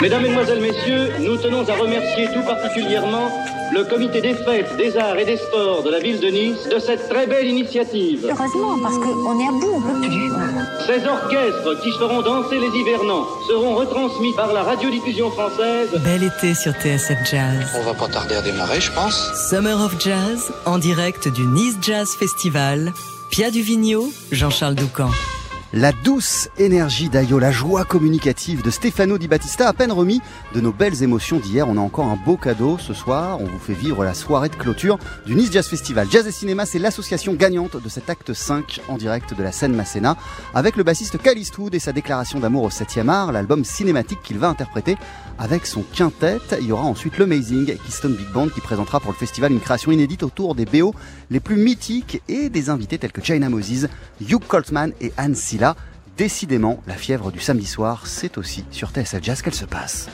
Mesdames, Mesdemoiselles, Messieurs, nous tenons à remercier tout particulièrement le comité des fêtes, des arts et des sports de la ville de Nice de cette très belle initiative. Heureusement, parce qu'on est à bout, on peut plus. Ces orchestres qui feront danser les hivernants seront retransmis par la radiodiffusion française. Bel été sur TSF Jazz. On va pas tarder à démarrer, je pense. Summer of Jazz, en direct du Nice Jazz Festival. Pia Duvigneau, Jean-Charles Doucan. La douce énergie d'Ayo, la joie communicative de Stefano Di Battista, à peine remis de nos belles émotions d'hier. On a encore un beau cadeau ce soir. On vous fait vivre la soirée de clôture du Nice Jazz Festival. Jazz et Cinéma, c'est l'association gagnante de cet acte 5 en direct de la scène Masséna, avec le bassiste Kyle Eastwood et sa déclaration d'amour au 7e art, l'album cinématique qu'il va interpréter avec son quintet. Il y aura ensuite l'Amazing Keystone Big Band qui présentera pour le festival une création inédite autour des BO les plus mythiques et des invités tels que China Moses, Hugh Coltman et Anne Silla. Décidément, la fièvre du samedi soir, c'est aussi sur TSL Jazz qu'elle se passe.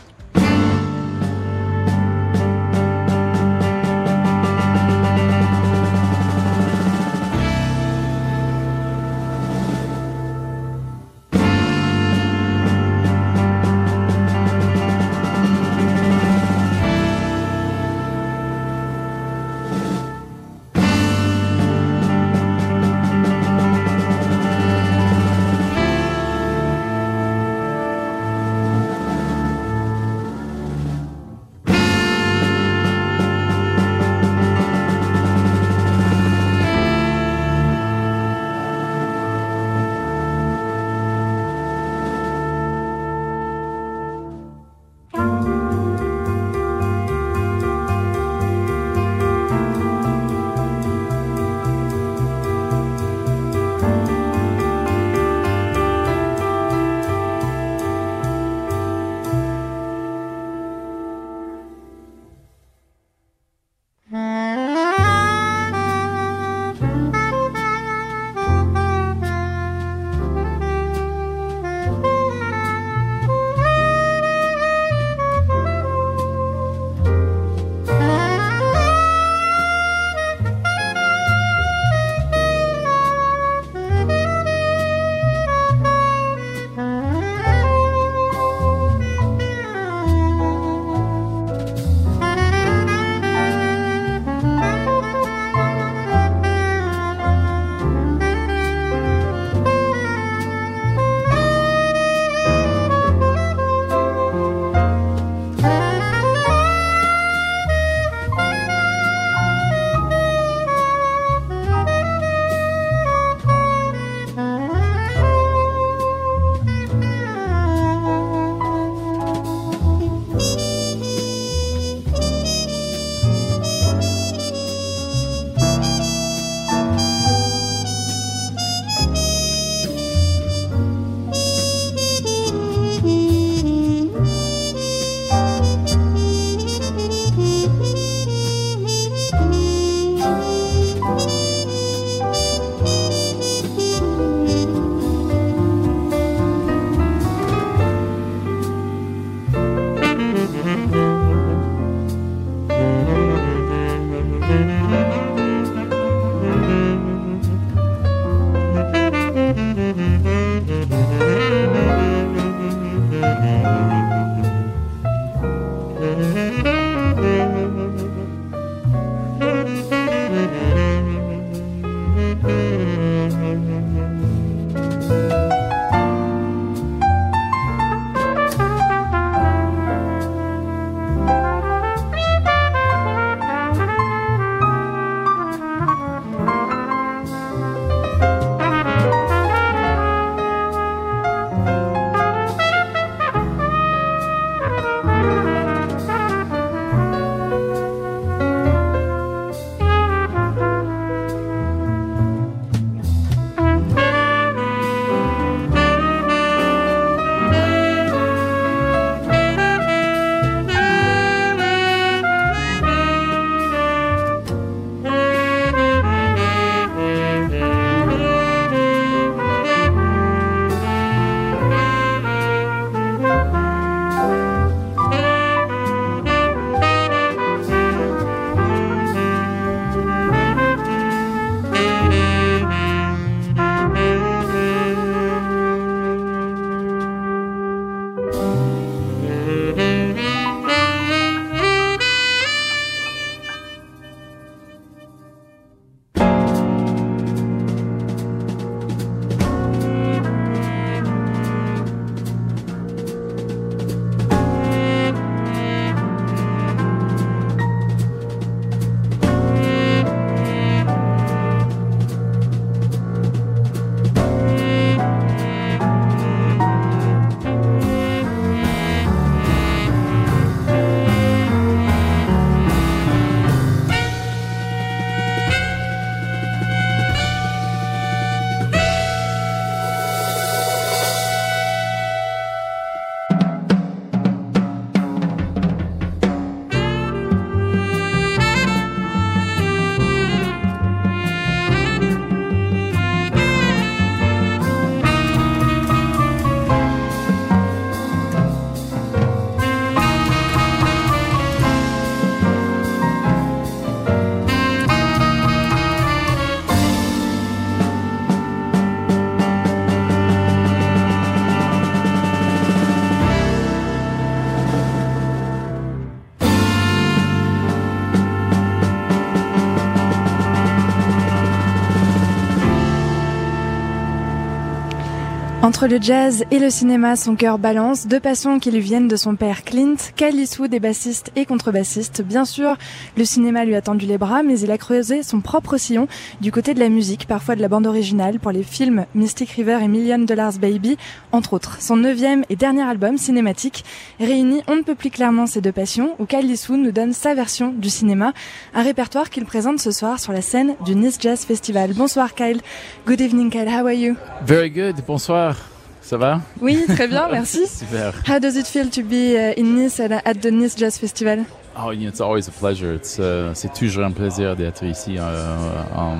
Le jazz et le cinéma, son cœur balance, deux passions qui lui viennent de son père Clint. Kyle Eastwood est bassiste et contrebassiste. Bien sûr, le cinéma lui a tendu les bras, mais il a creusé son propre sillon du côté de la musique, parfois de la bande originale, pour les films Mystic River et Million Dollars Baby, entre autres. Son neuvième et dernier album cinématique réunit on ne peut plus clairement ces deux passions, où Kyle Eastwood nous donne sa version du cinéma, un répertoire qu'il présente ce soir sur la scène du Nice Jazz Festival. Bonsoir Kyle. Good evening Kyle, how are you? Very good, bonsoir. Ça va? Oui, très bien, merci. Super. How does it feel to be uh, in Nice at, at the Nice Jazz Festival? Oh, it's always a pleasure. It's, uh, c'est toujours un plaisir d'être ici euh, en,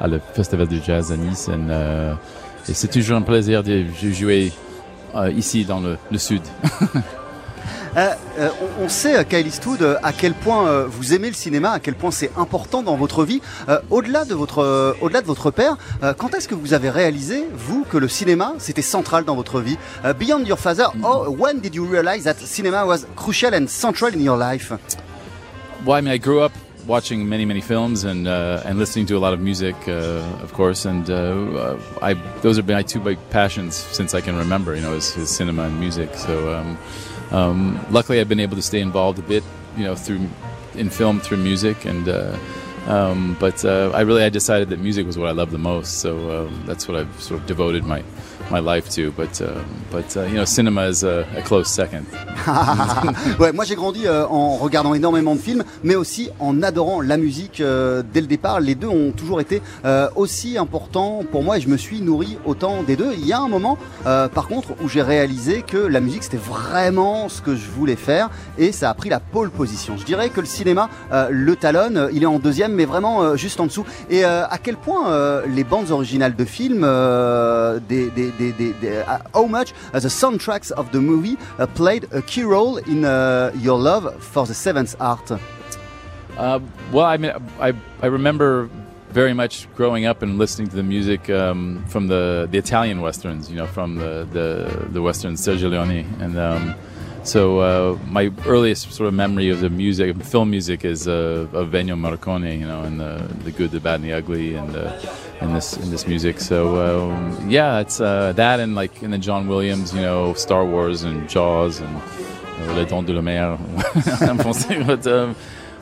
à le Festival du Jazz à Nice. And, euh, et c'est toujours un plaisir de jouer euh, ici dans le, le sud. Euh, on, sait, euh, Kyle Eastwood, euh, à quel point euh, vous aimez le cinéma, à quel point c'est important dans votre vie. Euh, au-delà de votre, au-delà de votre père, quand est-ce que vous avez réalisé, vous, que le cinéma c'était central dans votre vie? Beyond your father, oh, when did you realize that cinema was crucial and central in your life? Well, I mean, I grew up watching many, many films and uh, and listening to a lot of music, uh, of course. And uh, I those have been my two big passions since I can remember. You know, is, is cinema and music. So um, um, luckily, I've been able to stay involved a bit. You know, through in film through music and. Uh, um, but uh, I really I decided that music was what I loved the most, so um, that's what I've sort of devoted my my life to. But uh, but uh, you know, cinema is a, a close second. ouais, moi j'ai grandi euh, en regardant énormément de films, mais aussi en adorant la musique euh, dès le départ. Les deux ont toujours été euh, aussi importants pour moi et je me suis nourri autant des deux. Il y a un moment, par contre, où j'ai réalisé que la musique c'était vraiment ce que je voulais faire et ça a pris la pole position. Je dirais que le cinéma le talonne, il est en deuxième, mais vraiment juste en dessous. Et à quel point les bandes originales de films, des, des, des, des- uh, how much the soundtracks of the movie uh, played a key role in uh, your love for the seventh art. Well, I mean, I I remember very much growing up and listening to the music um, from the the Italian westerns. You know, from the the the westerns Sergio Leone, and um, so uh, my earliest sort of memory of the music, film music, is uh, of Ennio Morricone. You know, and the the good, the bad, and the ugly, and uh, in this in this music. So um, yeah, it's uh, that and like and then John Williams. You know, Star Wars and Jaws and uh, Les Dents de la Mer but, um,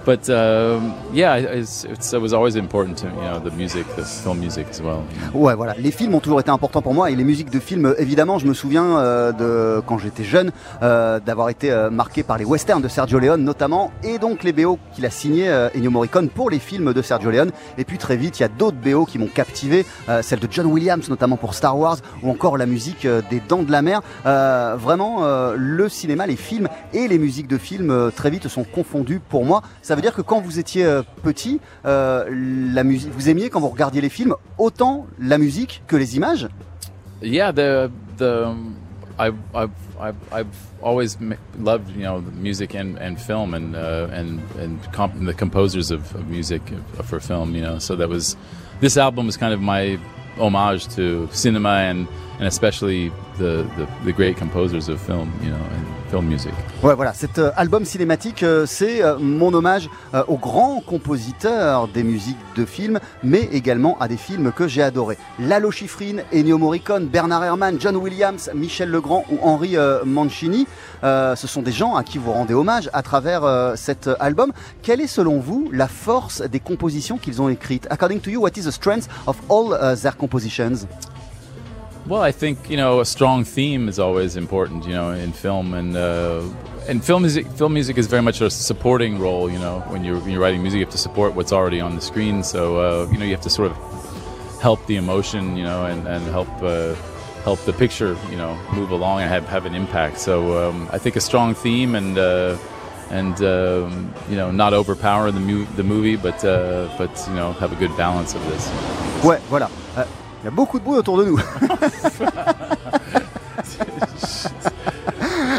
but um, yeah, it's, it was always important to me, you know, the music, the film music as well. Ouais, voilà. Les films ont toujours été importants pour moi et les musiques de films, évidemment, je me souviens euh, de quand j'étais jeune euh, d'avoir été euh, marqué par les westerns de Sergio Leone notamment et donc les BO qu'il a signé euh, Ennio Morricone pour les films de Sergio Leone. Et puis très vite, il y a d'autres BO qui m'ont captivé, euh, celle de John Williams notamment pour Star Wars ou encore la musique des Dents de la Mer. Vraiment, le cinéma, les films et les musiques de films très vite sont confondus pour moi. Veut dire que quand vous étiez euh, petit, euh, la musique, vous aimiez quand vous regardiez les films autant la musique que les images? Yeah, the the um, I've I've always loved you know music and, and film and uh, and and comp- the composers of, of music for film. You know, so that was this album was kind of my homage to cinema and and especially the, the, the great composers of film. You know, and film music. Ouais, voilà, cet euh, album cinématique, euh, c'est euh, mon hommage aux grands compositeurs des musiques de films, mais également à des films que j'ai adorés. Lalo Schifrin, Ennio Morricone, Bernard Herrmann, John Williams, Michel Legrand ou Henri Mancini. Ce sont des gens à qui vous rendez hommage à travers cet album. Quelle est selon vous la force des compositions qu'ils ont écrites? According to you, what is the strength of all their compositions? Well, I think you know a strong theme is always important, you know, in film and uh, and film music. Film music is very much a supporting role. You know, when you're when you're writing music, you have to support what's already on the screen. So uh, you know, you have to sort of help the emotion, you know, and and help. Uh, help the picture, you know, move along and have, have an impact. So um, I think a strong theme and uh, and um, you know not overpower the, mu- the movie, but uh, but you know have a good balance of this. Ouais, voilà. Il y a beaucoup de bruit autour de nous.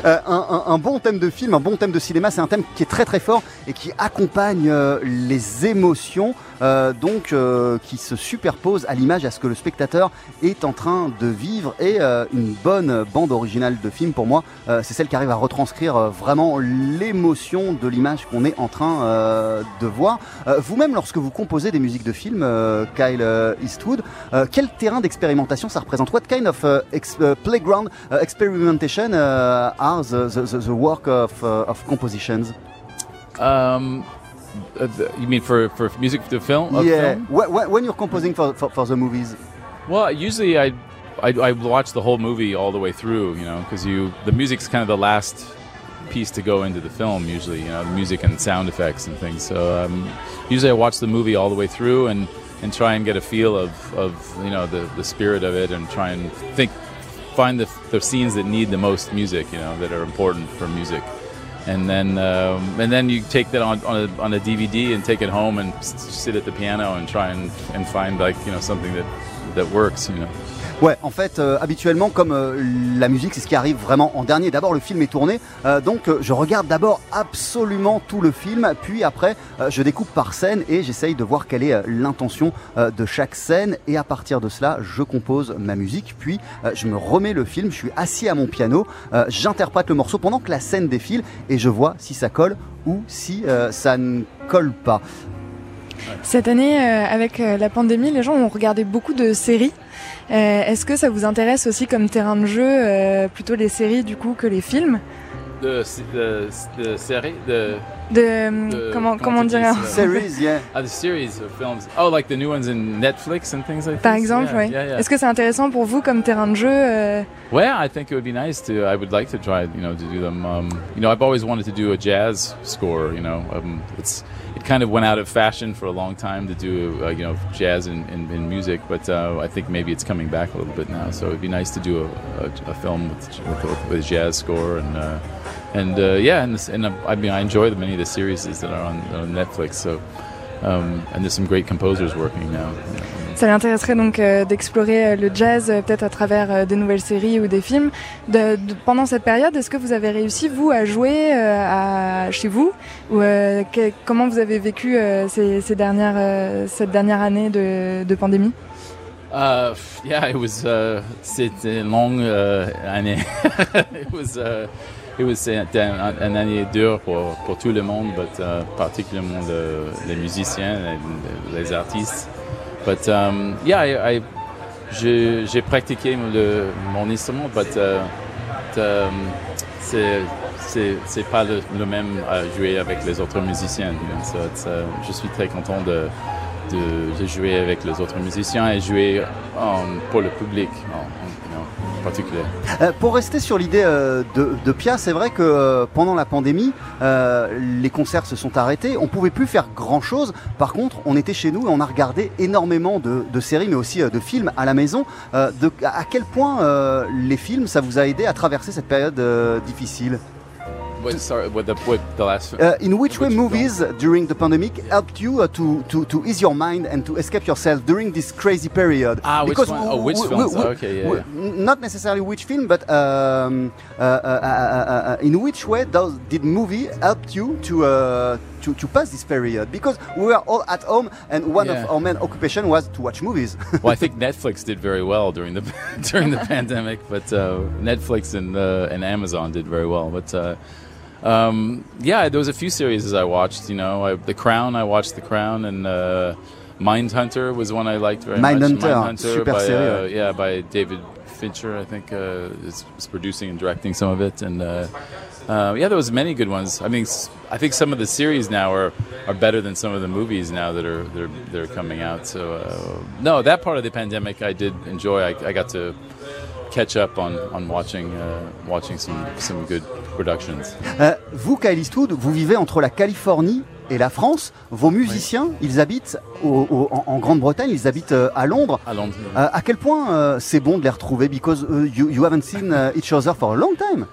Euh, un, un- un bon thème de film, un bon thème de cinéma, c'est un thème qui est très très fort et qui accompagne euh, les émotions. Euh, donc euh, qui se superpose à l'image à ce que le spectateur est en train de vivre et euh, une bonne bande originale de film pour moi c'est celle qui arrive à retranscrire vraiment l'émotion de l'image qu'on est en train de voir. Vous-même lorsque vous composez des musiques de films, euh, Kyle Eastwood, quel terrain d'expérimentation ça représente? What kind of uh, ex- playground experimentation are the, the, the, work of, of compositions? Um, uh, the- you mean for, for music to film? of yeah, film? Wh- wh- when you're composing for, for, for the movies. Well, usually I, I, I watch the whole movie all the way through, you know, because you the music's kind of the last piece to go into the film. Usually, you know, the music and sound effects and things. So um, usually I watch the movie all the way through and, and try and get a feel of, of you know the, the spirit of it and try and think find the, the scenes that need the most music, you know, that are important for music. And then, um, and then you take that on, on, a, on a DVD and take it home and sit at the piano and try and, and find like you know something that that works, you know. Ouais, en fait, euh, habituellement, comme euh, la musique, c'est ce qui arrive vraiment en dernier. D'abord, le film est tourné, euh, donc euh, je regarde d'abord absolument tout le film, puis après, euh, je découpe par scène et j'essaye de voir quelle est euh, l'intention de chaque scène. Et à partir de cela, je compose ma musique, puis je me remets le film. Je suis assis à mon piano, j'interprète le morceau pendant que la scène défile et je vois si ça colle ou si ça ne colle pas. Cette année, euh, avec euh, la pandémie, les gens ont regardé beaucoup de séries. Euh, Est-ce que ça vous intéresse aussi comme terrain de jeu, euh, plutôt les séries du coup que les films The the the série the de, euh, De- comment, comment dire ça? Series, yeah. ah the series of films. Oh, like the new ones in Netflix and things like Par this? exemple, yeah, oui. Yeah, yeah. Est-ce que c'est intéressant pour vous comme terrain de jeu euh, Well, I think it would be nice to. I would like to try, you know, to do them. Um, you know, I've always wanted to do a jazz score. You know, um, it's it kind of went out of fashion for a long time to do, uh, you know, jazz and, in, in music. But uh, I think maybe it's coming back a little bit now. So it'd be nice to do a, a, a film with, with, with a jazz score and uh, and uh, yeah, and, this, and uh, I mean, I enjoy the, many of the series that are on, on Netflix. So. Um, and there's some great composers working now. you know. Ça l'intéresserait donc euh, d'explorer euh, le jazz euh, peut-être à travers des nouvelles séries ou des films. Pendant cette période, est-ce que vous avez réussi vous à jouer chez vous? Ou que- comment vous avez vécu ces, dernières, cette dernière année de, pandémie? Uh, yeah, it was. Uh, c'était une longue année. it was. It un, un année dure pour, pour tout le monde, but particulièrement le, les musiciens, les, les artistes. But um, yeah, I, j'ai, pratiqué mon instrument, but uh, um, c'est pas le, même à jouer avec les autres musiciens. So uh, je suis très content de de, jouer avec les autres musiciens et jouer um, pour le public Euh, pour rester sur l'idée euh, de, Pia, c'est vrai que euh, pendant la pandémie, les concerts se sont arrêtés. On pouvait plus faire grand chose. Par contre, on était chez nous et on a regardé énormément de, séries, mais aussi de films à la maison. À quel point les films, ça vous a aidé à traverser cette période difficile? What, sorry, what the, what the last Uh, in which way movies during the pandemic helped you uh, to, to, to ease your mind and to escape yourself during this crazy period? Ah, which one? Oh, which films? Okay, yeah, Not necessarily which film, but um, uh, uh, uh, uh, uh, in which way does, did movie help you to, uh, to, to pass this period? Because we were all at home and one Yeah. of our main occupation was to watch movies. well, I think Netflix did very well during the during the pandemic, but uh, Netflix and uh, and Amazon did very well. But uh, um, yeah, there was a few series I watched. You know, I, The Crown. I watched The Crown, and uh, Mindhunter was one I liked very much. Mindhunter, super by, uh, yeah, by David Fincher. I think uh, is, is producing and directing some of it, and. Uh, uh, yeah, there was many good ones. I mean, I think some of the series now are, are better than some of the movies now that are that are, that are coming out. So uh, no, that part of the pandemic I did enjoy. I, I got to catch up on on watching uh, watching some some good productions. Euh, vous, Kyle Eastwood, vous vivez entre la Californie et la France. Vos musiciens, ils habitent au- au- en, en Grande-Bretagne, ils habitent euh, à Londres. À Londres. Euh, à quel point euh, c'est bon de les retrouver? Because uh, you, you haven't seen uh, each other for a long time.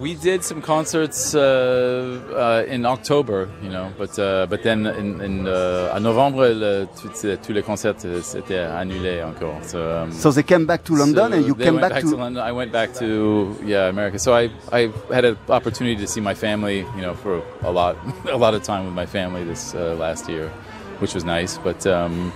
We did some concerts uh, uh, in October, you know, but uh, but then in, in uh, en novembre, le, tous tous les concerts euh, s'étaient annulés encore. So, um, So they came back to London So and you came went back, to, London. I went back to yeah America. So I I had an opportunity to see my family, you know, for a lot a lot of time with my family this uh, last year. which was nice. But um,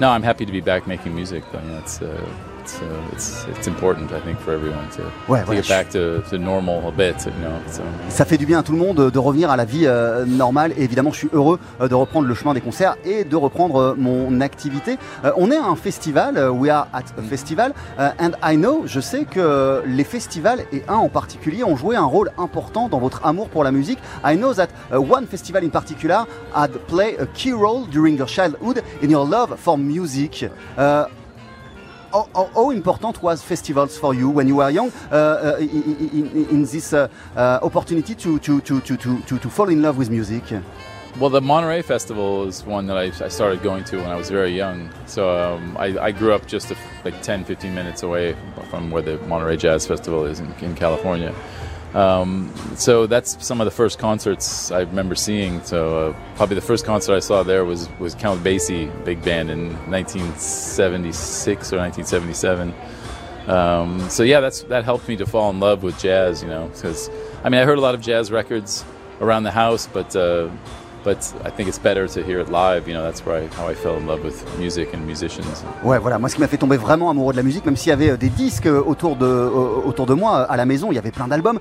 no, I'm happy to be back making music. Though. It's, uh, it's, uh, it's, it's important, I think, for everyone to, Ouais, to voilà, get back to, to normal a bit. You know, so. Ça fait du bien à tout le monde de revenir à la vie euh, normale et évidemment je suis heureux euh, de reprendre le chemin des concerts et de reprendre euh, mon activité. On est à un festival, we are at a festival and I know, je sais que les festivals et un en particulier ont joué un rôle important dans votre amour pour la musique. I know that one festival in particular had played a key role during your childhood in your love for music. Uh, how, how, how important was festivals for you when you were young uh, uh, in, in, in this uh, uh, opportunity to, to, to, to, to, to, fall in love with music? Well, the Monterey Festival is one that I, I started going to when I was very young. So um, I, I grew up just a, like 10, 15 minutes away from where the Monterey Jazz Festival is in, in California. Um, so that's some of the first concerts I remember seeing. So uh, probably the first concert I saw there was, was Count Basie big band in 1976 or 1977. Um, so yeah, that's that helped me to fall in love with jazz. You know, because I mean I heard a lot of jazz records around the house, but uh, but I think it's better to hear it live. You know, that's where I, how I fell in love with music and musicians. Ouais, voilà, moi ce qui m'a fait tomber vraiment amoureux de la musique, même s'il y avait euh, des disques euh, autour de, euh, autour de moi à la maison, il y avait plein d'albums,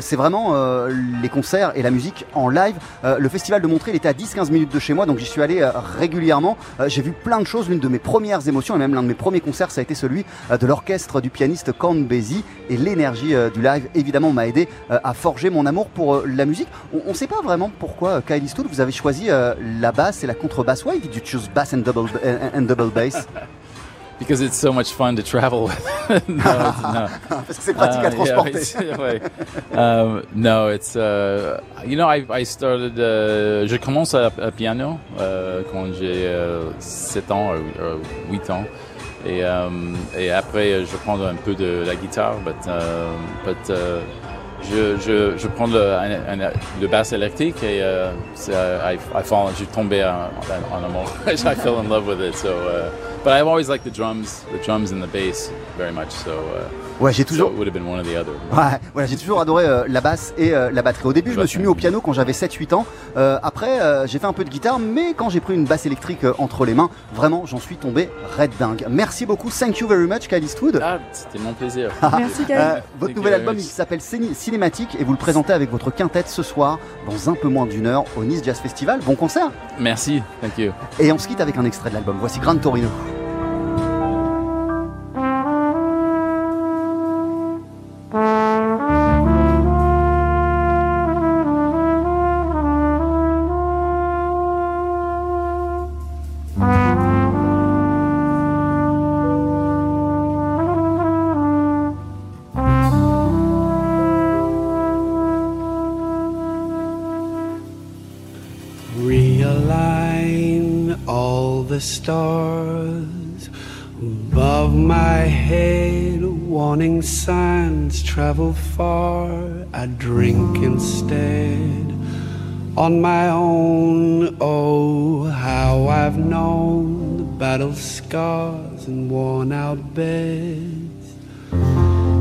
c'est vraiment les concerts et la musique en live. Le festival de Montreux, il était à 10-15 minutes de chez moi, donc j'y suis allé régulièrement. J'ai vu plein de choses, l'une de mes premières émotions, et même l'un de mes premiers concerts, ça a été celui de l'orchestre du pianiste Count Basie, et l'énergie du live, évidemment, m'a aidé à forger mon amour pour la musique. On ne sait pas vraiment pourquoi, Kyle Eastwood, vous avez choisi euh, la basse et la contrebasse. Why did you choose bass and double, and, and double bass? Because it's so much fun to travel with. no, it's, no. Parce que c'est pratique à Uh, transporter. yeah, ouais. um, no, it's uh, you know I, I started. Uh, je commence à, à piano euh, quand j'ai euh, 7 ans, euh, 8 ans, et, um, et après je prends un peu de la guitare, but, but uh, je, je, je prends le, un, un- le basse électrique et euh, c'est, I, I fall, j'ai tombé en, en amour. I fell in love with it. So, uh, but I've always liked the drums, the drums and the bass very much. So. Uh, Ouais, j'ai toujours. it would have been one or the other. Ouais, voilà, j'ai toujours adoré euh, la basse et euh, la batterie. Au début, je me suis mis au piano quand j'avais 7-8 ans. Euh, après, euh, j'ai fait un peu de guitare, mais quand j'ai pris une basse électrique euh, entre les mains, vraiment, j'en suis tombé red dingue. Merci beaucoup, thank you very much, Kyle Eastwood. Ah, c'était mon plaisir. Merci, Kyle. Euh, votre Thank nouvel you album, il s'appelle Ciné- Cinématique et vous le présentez avec votre quintette ce soir dans un peu moins d'une heure au Nice Jazz Festival. Bon concert Merci, thank you. Et on se quitte avec un extrait de l'album. Voici Grand Torino. On my own. Oh, how I've known the battle scars and worn out beds.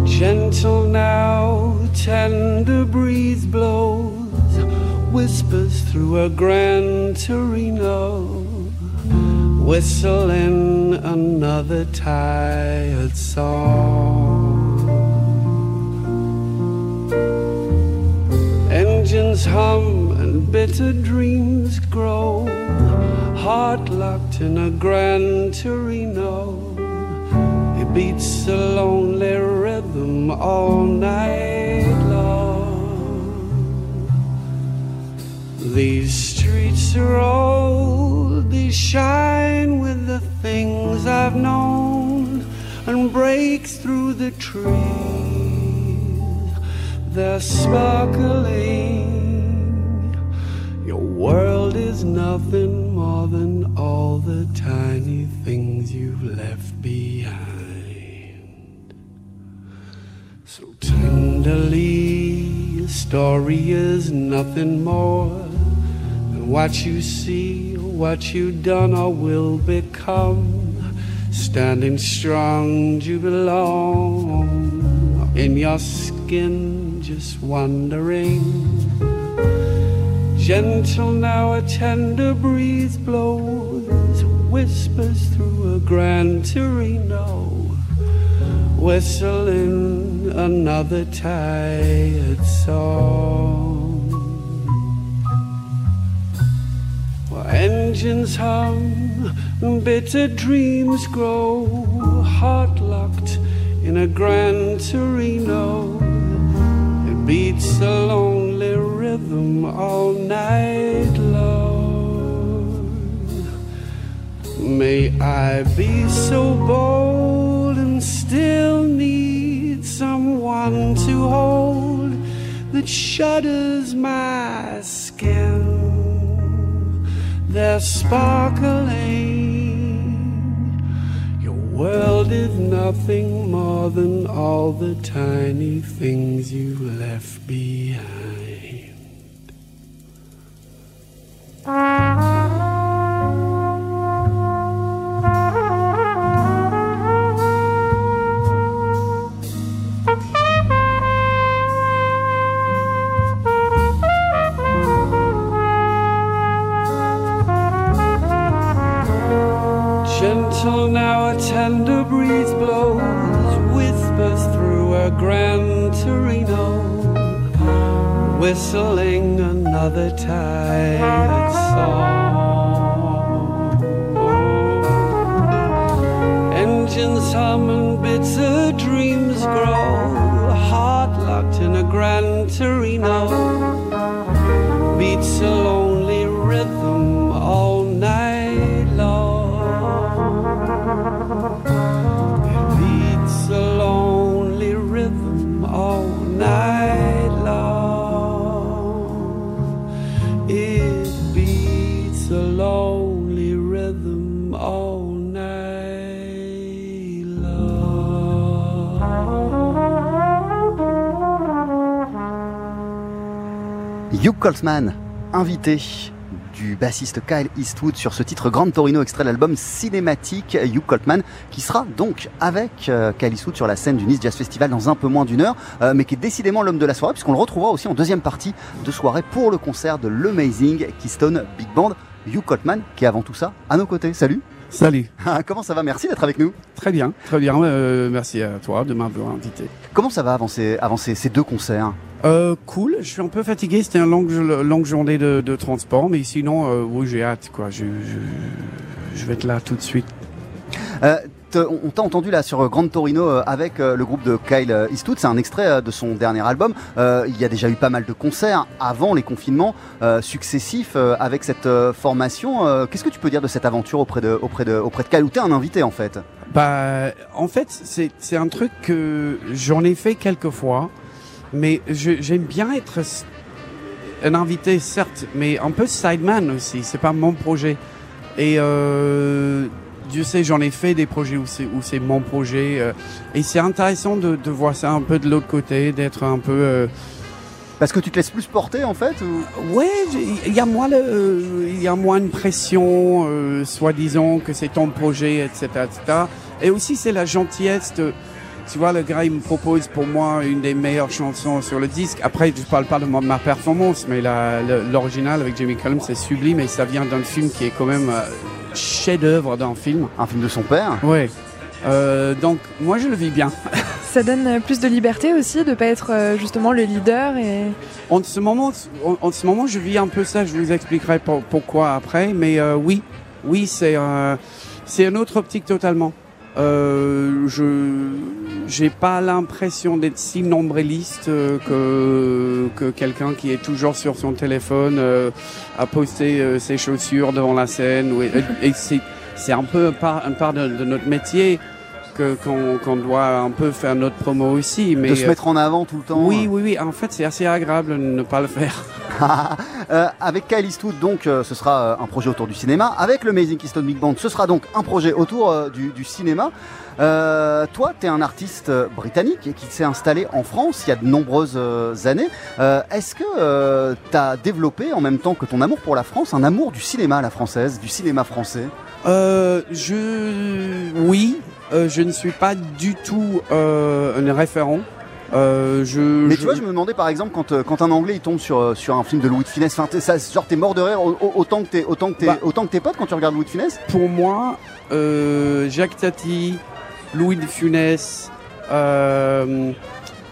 Gentle now, tender breeze blows, whispers through a grand Torino, whistling another tired song. Engines hum bitter dreams grow, heart locked in a grand Torino. It beats a lonely rhythm all night long. These streets are old, they shine with the things I've known and break through the trees. They're sparkling. World is nothing more than all the tiny things you've left behind. So tenderly, a story is nothing more than what you see, what you've done or will become. Standing strong, you belong in your skin, just wondering Gentle now a tender breeze blows, whispers through a grand Torino, whistling another tired song. While engines hum, bitter dreams grow, heart locked in a grand Torino. It beats a lonely rhythm all night long. May I be so bold and still need someone to hold that shudders my skin. They're sparkling. Your world is nothing more than all the tiny things you left behind. Gentle now a tender breeze blows, whispers through a grand whistling another tired song. Engines hum Hugh Coltman, invité du bassiste Kyle Eastwood sur ce titre Grand Torino, extrait de l'album cinématique Hugh Coltman, qui sera donc avec euh, Kyle Eastwood sur la scène du Nice Jazz Festival dans un peu moins d'une heure, euh, mais qui est décidément l'homme de la soirée, puisqu'on le retrouvera aussi en deuxième partie de soirée pour le concert de l'Amazing Keystone Big Band. Hugh Coltman, qui est avant tout ça à nos côtés. Salut Salut. Comment ça va? Merci d'être avec nous. Très bien, très bien. euh, merci à toi de m'avoir invité. Comment ça va avancer, avancer ces deux concerts? Euh, cool. Je suis un peu fatigué. C'était une longue, longue journée de, de transport, mais sinon, euh, oui, j'ai hâte. Quoi. Je, je, je vais être là tout de suite. Euh, on t'a entendu là sur Grand Torino euh, avec euh, le groupe de Kyle euh, Eastwood, c'est un extrait euh, de son dernier album. Euh, il y a déjà eu pas mal de concerts avant les confinements euh, successifs euh, avec cette euh, formation. Euh, Qu'est-ce que tu peux dire de cette aventure auprès de, auprès de, auprès de Kyle Ou t'es un invité en fait? Bah, en fait, c'est un truc que j'en ai fait quelques fois, mais j'aime bien être un invité, certes, mais un peu sideman aussi. C'est pas mon projet. Et euh, Dieu sait, j'en ai fait des projets où c'est où c'est mon projet. euh, et c'est intéressant de, de voir ça un peu de l'autre côté, d'être un peu. euh, Parce que tu te laisses plus porter en fait ou... Ouais, il y a moins le, il y a moins de pression, euh, soi-disant que c'est ton projet, etc., etc. Et aussi c'est la gentillesse de, tu vois, le gars il me propose pour moi une des meilleures chansons sur le disque. Après, je parle pas de ma, ma performance, mais l'original avec Jamie Cullum c'est sublime et ça vient d'un film qui est quand même chef-d'œuvre d'un film. Un film de son père Ouais. Euh, donc moi je le vis bien. Ça donne euh, plus de liberté aussi de pas être euh, justement le leader et En ce moment, en, en ce moment, je vis un peu ça. Je vous expliquerai pour- pourquoi après. Mais euh, oui, oui, c'est euh, c'est une autre optique totalement. Euh, je j'ai pas l'impression d'être si nombriliste euh, que que quelqu'un qui est toujours sur son téléphone euh, à poster euh, ses chaussures devant la scène. Et, c'est un peu un part, part de notre métier qu'on doit un peu faire notre promo aussi. Mais De se mettre en avant tout le temps oui, oui, oui. En fait, c'est assez agréable de ne pas le faire. Euh, avec Kyle Eastwood, donc, euh, ce sera euh, un projet autour du cinéma. Avec le Amazing Keystone Big Band, ce sera donc un projet autour euh, du, du cinéma. Toi, tu es un artiste britannique et qui s'est installé en France il y a de nombreuses années. Est-ce que tu as développé, en même temps que ton amour pour la France, un amour du cinéma à la française, du cinéma français? Euh, je, oui, euh, je ne suis pas du tout euh, un référent. Euh, je, Mais je- tu vois, je me demandais par exemple quand, quand un Anglais il tombe sur, sur un film de Louis de Funès, enfin, ça, genre t'es mort de rire au- au- autant que t'es autant que Bah. autant que tes potes quand tu regardes Louis de Funès? pour moi, Jacques Tati, Louis de Funès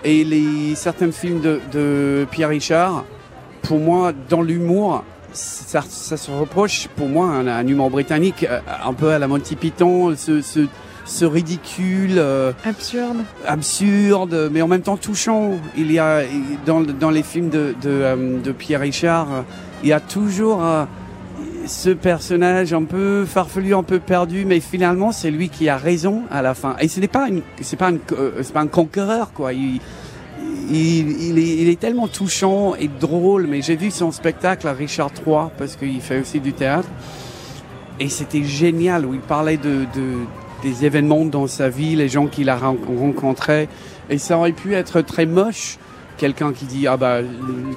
et les certains films de, de Pierre Richard, pour moi, dans l'humour, ça, ça se reproche pour moi un, un humour britannique un peu à la Monty Python, ce, ce, ce ridicule. euh, Absurde. absurde, mais en même temps touchant. Il y a dans, dans les films de, de, euh, de Pierre Richard, il y a toujours euh, ce personnage un peu farfelu, un peu perdu, mais finalement c'est lui qui a raison à la fin. Et ce n'est pas une, c'est pas c'est pas un conquéreur quoi. Il, il, il est, il est tellement touchant et drôle. Mais j'ai vu son spectacle à Richard III parce qu'il fait aussi du théâtre. Et c'était génial où il parlait de, de- des événements dans sa vie, les gens qu'il a ren- rencontrés. Et ça aurait pu être très moche. Quelqu'un qui dit, ah bah, euh,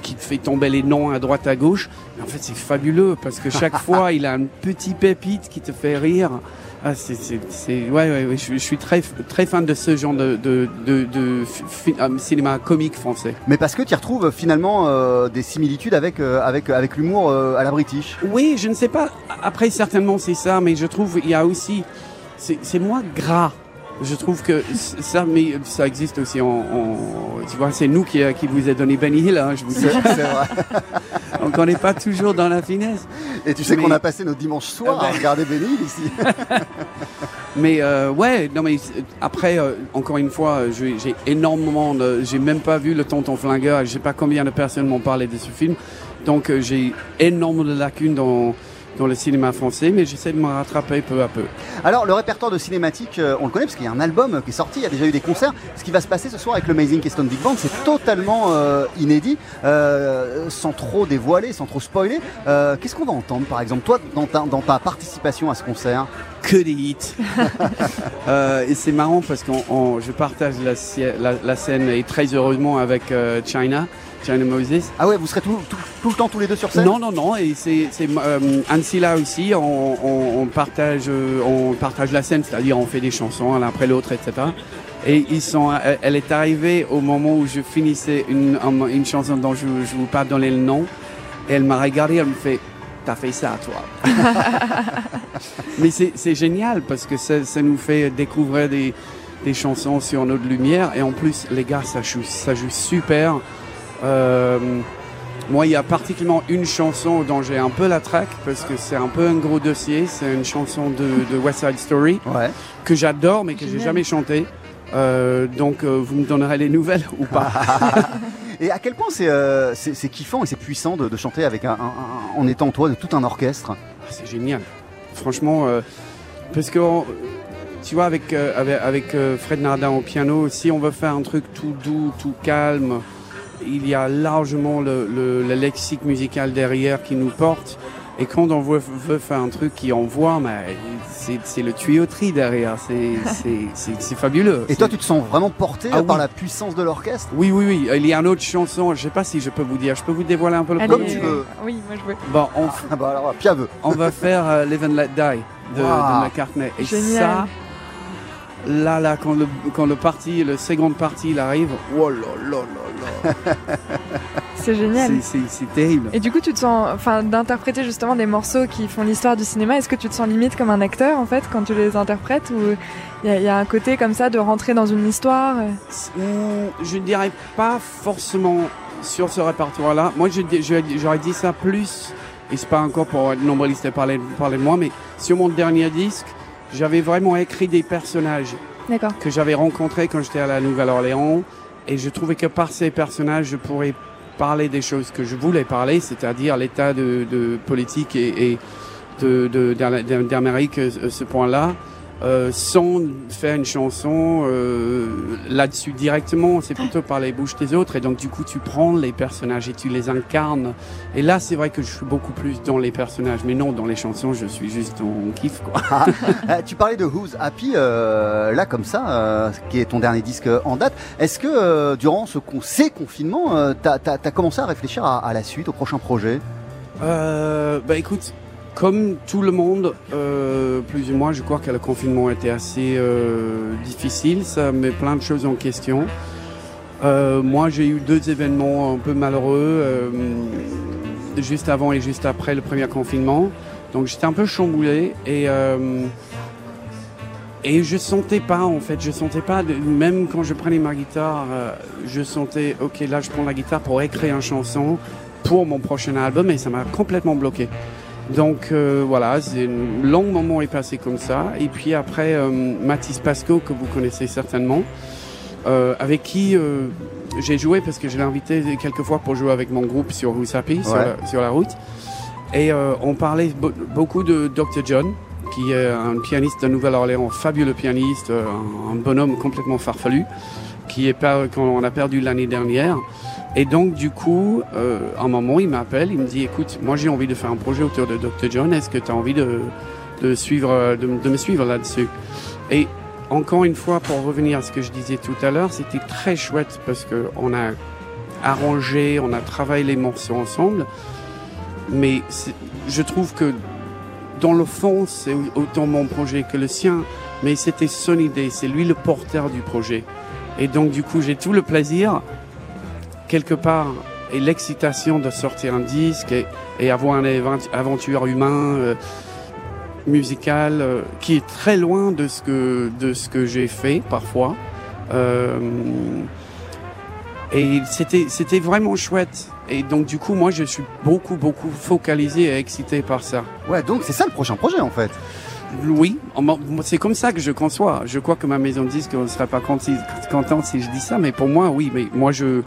qui te fait tomber les noms à droite à gauche. Mais en fait, c'est fabuleux parce que chaque fois, il a une petite pépite qui te fait rire. Ah, c'est, c'est, c'est, ouais, ouais, ouais, je, suis très, très fan de ce genre de, de, de, de fi- euh, cinéma comique français. Mais parce que tu retrouves finalement euh, des similitudes avec euh, avec avec l'humour euh, à la British. Oui, je ne sais pas. Après, certainement, c'est ça, mais je trouve il y a aussi, c'est moins gras. Je trouve que ça, mais ça existe aussi en, en- tu vois, c'est nous qui, euh, qui vous a donné Benny Hill, hein, je vous dis. c'est vrai. Donc on n'est pas toujours dans la finesse. Et tu sais Mais- qu'on a passé nos dimanches soirs Ah à regarder Benny Hill ici. Mais euh, ouais, non mais après, euh, encore une fois, j'ai énormément, de, j'ai même pas vu le Tonton Flingueur. Je sais pas combien de personnes m'ont parlé de ce film. Donc j'ai énormément de lacunes dans dans le cinéma français, mais j'essaie de me rattraper peu à peu. Alors le répertoire de cinématique, euh, on le connaît parce qu'il y a un album qui est sorti, il y a déjà eu des concerts. Ce qui va se passer ce soir avec le Amazing Keystone Big Band, c'est totalement euh, inédit, euh, sans trop dévoiler, sans trop spoiler. Qu'est-ce qu'on va entendre par exemple, toi, dans ta, dans ta participation à ce concert? Que des hits. Et c'est marrant parce que je partage la, sie- la- la scène et très heureusement avec China, Moses. Ah ouais, vous serez tout, tout- tout le temps tous les deux sur scène Non, non, non. Et c'est euh, Ancilla aussi. On, on- on partage, euh, on partage la scène, c'est-à-dire on fait des chansons l'un après l'autre, etc. Et ils sont, elle- elle est arrivée au moment où je finissais une, un- une chanson dont je ne vous pas donner le nom. Et elle m'a regardé, elle me fait T'as fait ça, toi? Mais c'est c'est génial parce que ça, ça nous fait découvrir des, des chansons sur notre lumière. Et en plus, les gars, ça joue, ça joue super. Euh, moi, il y a particulièrement une chanson dont j'ai un peu la track parce que c'est un peu un gros dossier. C'est une chanson de, de West Side Story Ouais. que j'adore mais que j'ai jamais chanté. Euh, donc, euh, vous me donnerez les nouvelles ou pas Et à quel point c'est euh, kiffant et c'est puissant de, de chanter avec un, un- un- en étant toi de tout un orchestre? Ah, C'est génial. Franchement, euh, parce que on- tu vois, avec, euh, avec, avec, euh, Fred Nardin au piano, si on veut faire un truc tout doux, tout calme, il y a largement le, le, le lexique musical derrière qui nous porte. Et quand on veut, veut faire un truc qui envoie, mais c'est le tuyauterie derrière. C'est- fabuleux. Et toi, tu te sens vraiment porté Ah par oui. la puissance de l'orchestre? Oui, oui, oui. Il y a une autre chanson, je sais pas si je peux vous dire. Je peux vous dévoiler un peu le Allez, Comme tu veux. Oui, moi je veux. Bon, on, Ah bah alors, Pia veut. on va faire euh, Live and Let Die de, Wow. de McCartney. Et Génial. ça, là, là, quand le, quand le parti, le second parti, il arrive, oh là là là là, C'est génial. c'est- terrible. Et du coup, tu te sens, enfin, d'interpréter justement des morceaux qui font l'histoire du cinéma, est-ce que tu te sens limite comme un acteur en fait quand tu les interprètes ou il y, a- il y a un côté comme ça de rentrer dans une histoire? Euh, Je ne dirais pas forcément sur ce répertoire-là. Moi, je dis- je- j'aurais dit ça plus, et c'est pas encore pour être nombriliste et parler, parler de moi, mais sur mon dernier disque, j'avais vraiment écrit des personnages. Que j'avais rencontré quand j'étais à la Nouvelle-Orléans. Et je trouvais que par ces personnages, je pourrais parler des choses que je voulais parler, c'est-à-dire l'état de, de politique et, et de, de- d'Am- d'Amérique, euh, ce point-là, euh, sans faire une chanson euh, là-dessus directement. C'est plutôt par les bouches des autres. Et donc, du coup, tu prends les personnages et tu les incarnes. Et là, c'est vrai que je suis beaucoup plus dans les personnages. Mais non, dans les chansons, je suis juste en kiff, quoi. Euh, tu parlais de Who's Happy, euh, là comme ça, euh, qui est ton dernier disque en date. Est-ce que euh, durant ce con- ces confinements, t'as as, commencé à réfléchir à, à la suite, au prochain projet? Euh, bah écoute, comme tout le monde, euh, plus ou moins, je crois que le confinement était assez euh, difficile. Ça met plein de choses en question. Euh, moi, j'ai eu deux événements un peu malheureux, euh, juste avant et juste après le premier confinement. Donc j'étais un peu chamboulé et euh, et je sentais pas en fait, je sentais pas, même quand je prenais ma guitare, euh, je sentais ok là je prends la guitare pour écrire une chanson pour mon prochain album et ça m'a complètement bloqué. Donc euh, voilà, c'est un long moment est passé comme ça. Et puis après, euh, Mathis Pasco, que vous connaissez certainement, euh, avec qui euh, j'ai joué parce que je l'ai invité quelques fois pour jouer avec mon groupe sur sur, Ouais. la, sur la route. Et euh, on parlait be- beaucoup de Dr. John, qui est un pianiste de Nouvelle-Orléans, fabuleux pianiste, euh, un, un bonhomme complètement farfelu, qui est pas qu'on a perdu l'année dernière. Et donc, du coup, euh, à un moment, il m'appelle, il me dit, écoute, moi j'ai envie de faire un projet autour de Dr. John, est-ce que tu as envie de, de, suivre, euh, de, me suivre là-dessus? Et encore une fois, pour revenir à ce que je disais tout à l'heure, c'était très chouette parce que on a arrangé, on a travaillé les morceaux ensemble, mais je trouve que dans le fond, c'est autant mon projet que le sien, mais c'était son idée, c'est lui le porteur du projet. Et donc, du coup, j'ai tout le plaisir, quelque part, et l'excitation de sortir un disque et, et avoir une aventure humain, euh, musicale, euh, qui est très loin de ce que, de ce que j'ai fait parfois. Euh, et c'était, c'était vraiment chouette. Et donc, du coup, moi, je suis beaucoup, beaucoup focalisé et excité par ça. Ouais, donc c'est ça le prochain projet en fait. Oui, c'est comme ça que je conçois. Je crois que ma maison de disque ne serait pas contente si je dis ça, mais pour moi, oui. Mais moi, je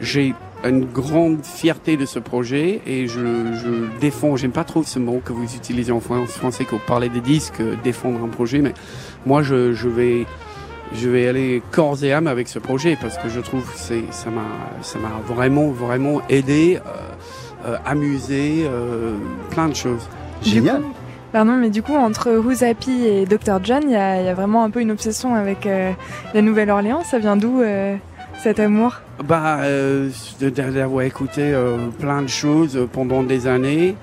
j'ai une grande fierté de ce projet et je, je défends. J'aime pas trop ce mot que vous utilisez en fran- français quand vous parlez des disques, euh, défendre un projet, mais moi, je, je vais je vais aller corps et âme avec ce projet parce que je trouve que c'est ça m'a ça m'a vraiment vraiment aidé, euh, euh, amusé, euh, plein de choses. Génial. Pardon, mais du coup, entre Who's Happy et Dr. John, il y, a il y a vraiment un peu une obsession avec euh, la Nouvelle-Orléans. Ça vient d'où euh, cet amour? Bah, euh, d'avoir écouté euh, plein de choses pendant des années.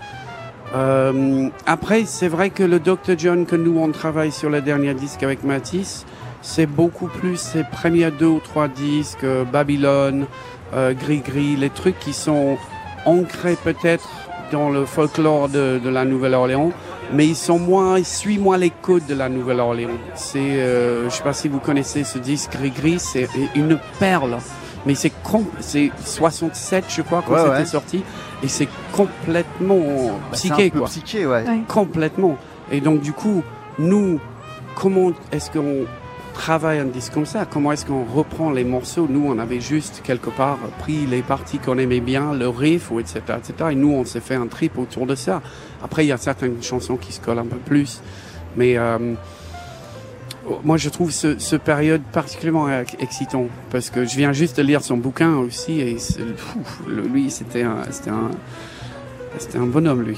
Euh, après, c'est vrai que le Dr. John que nous on travaille sur le dernier disque avec Matisse, c'est beaucoup plus ses premiers deux ou trois disques, euh, Babylone, euh, Gris Gris, les trucs qui sont ancrés peut-être dans le folklore de, de la Nouvelle-Orléans, mais ils sont moins, ils suivent moins les codes de la Nouvelle-Orléans. C'est, euh, je sais pas si vous connaissez ce disque Gris Gris, c'est une perle. Mais c'est com- c'est 67, je crois, quand Ouais, c'était ouais. sorti, et c'est complètement Bah, psyché, un peu quoi. psyché, ouais. Ouais. Complètement. Et donc, du coup, nous, comment est-ce qu'on travaille un disque comme ça? Comment est-ce qu'on reprend les morceaux? Nous, on avait juste, quelque part, pris les parties qu'on aimait bien, le riff, ou etc., etc. Et nous, on s'est fait un trip autour de ça. Après, il y a certaines chansons qui se collent un peu plus. Mais euh, moi, je trouve ce, ce période particulièrement ex- excitant. Parce que je viens juste de lire son bouquin aussi. Et lui, c'était un... C'était un c'était un bonhomme, lui.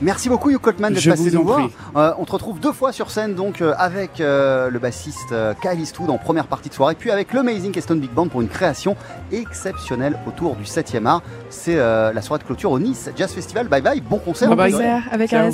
Merci beaucoup Hugh Coltman d'être passé vous nous voir. Euh, on te retrouve deux fois sur scène donc euh, avec euh, le bassiste euh, Kyle Eastwood en première partie de soirée, puis avec l'Amazing Keston Big Band pour une création exceptionnelle autour du 7e art. C'est euh, la soirée de clôture au Nice Jazz Festival. Bye bye, bon concert. Bye bye. Concert avec Ciao.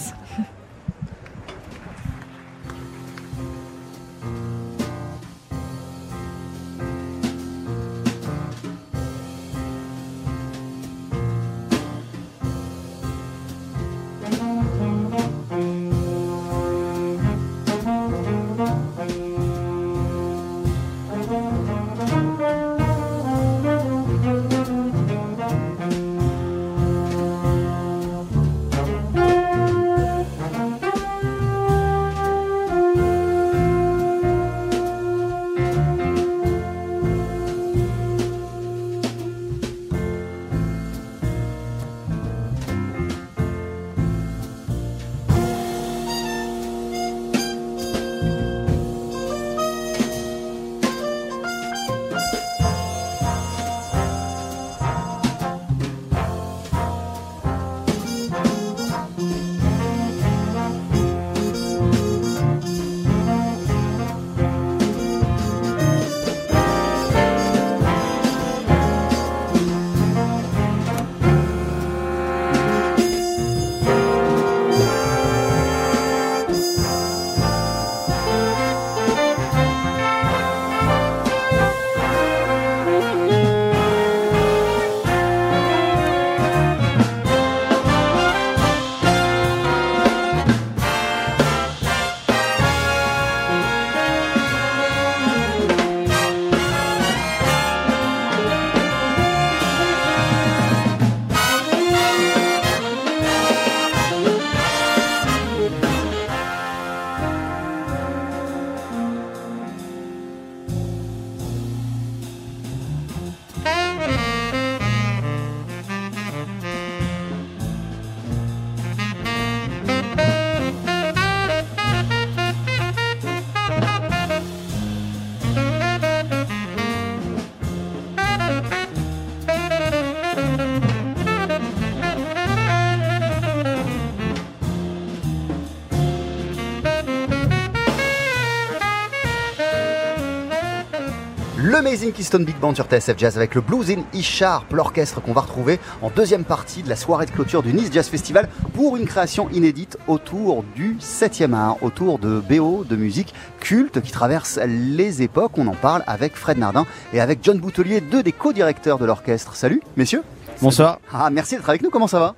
L'Amazing Keystone Big Band sur TSF Jazz avec le Blues in E-Sharp, l'orchestre qu'on va retrouver en deuxième partie de la soirée de clôture du Nice Jazz Festival pour une création inédite autour du 7e art, autour de BO, de musique culte qui traverse les époques. On en parle avec Fred Nardin et avec John Boutelier, deux des co-directeurs de l'orchestre. Salut, messieurs. Bonsoir. Ah, merci d'être avec nous. Comment ça va?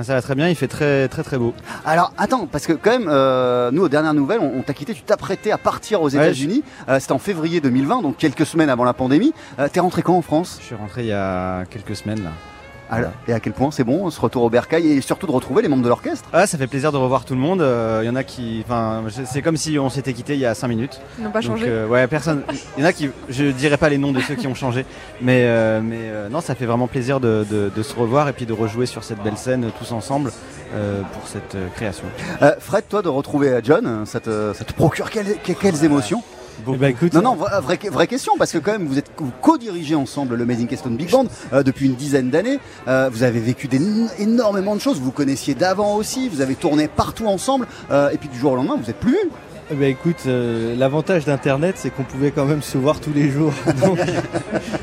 Ça va très bien, il fait très très très beau. Alors attends, parce que quand même, euh, nous aux dernières nouvelles, on, on t'a quitté, tu t'apprêtais à partir aux États-Unis. Euh, C'était en février 2020, donc quelques semaines avant la pandémie. Euh, T'es rentré quand en France? Je suis rentré il y a quelques semaines là. Alors, Et à quel point c'est bon ce retour au bercail et surtout de retrouver les membres de l'orchestre Ah, ça fait plaisir de revoir tout le monde. Euh, Il y en a qui, enfin, c'est comme si on s'était quitté il y a 5 minutes. Ils n'ont pas Donc, changé. euh, ouais, personne. Il y en a qui, je dirais pas les noms de ceux qui ont changé, mais euh, mais euh, non, ça fait vraiment plaisir de, de, de se revoir et puis de rejouer sur cette belle scène euh, tous ensemble euh, pour cette euh, création. Euh, Fred, toi de retrouver John, euh, ça te, ça te procure quelles, que- quelles émotions? Beaucoup. Eh ben, écoute, Non, non, vra- vraie, vraie question, parce que quand même, vous êtes vous co-dirigez ensemble le Amazing Keystone Big Band euh, depuis une dizaine d'années. Euh, vous avez vécu des, énormément de choses. Vous vous connaissiez d'avant aussi. Vous avez tourné partout ensemble. euh, et puis du jour au lendemain, vous êtes plus. ben, écoute, euh, l'avantage d'Internet, c'est qu'on pouvait quand même se voir tous les jours. Donc,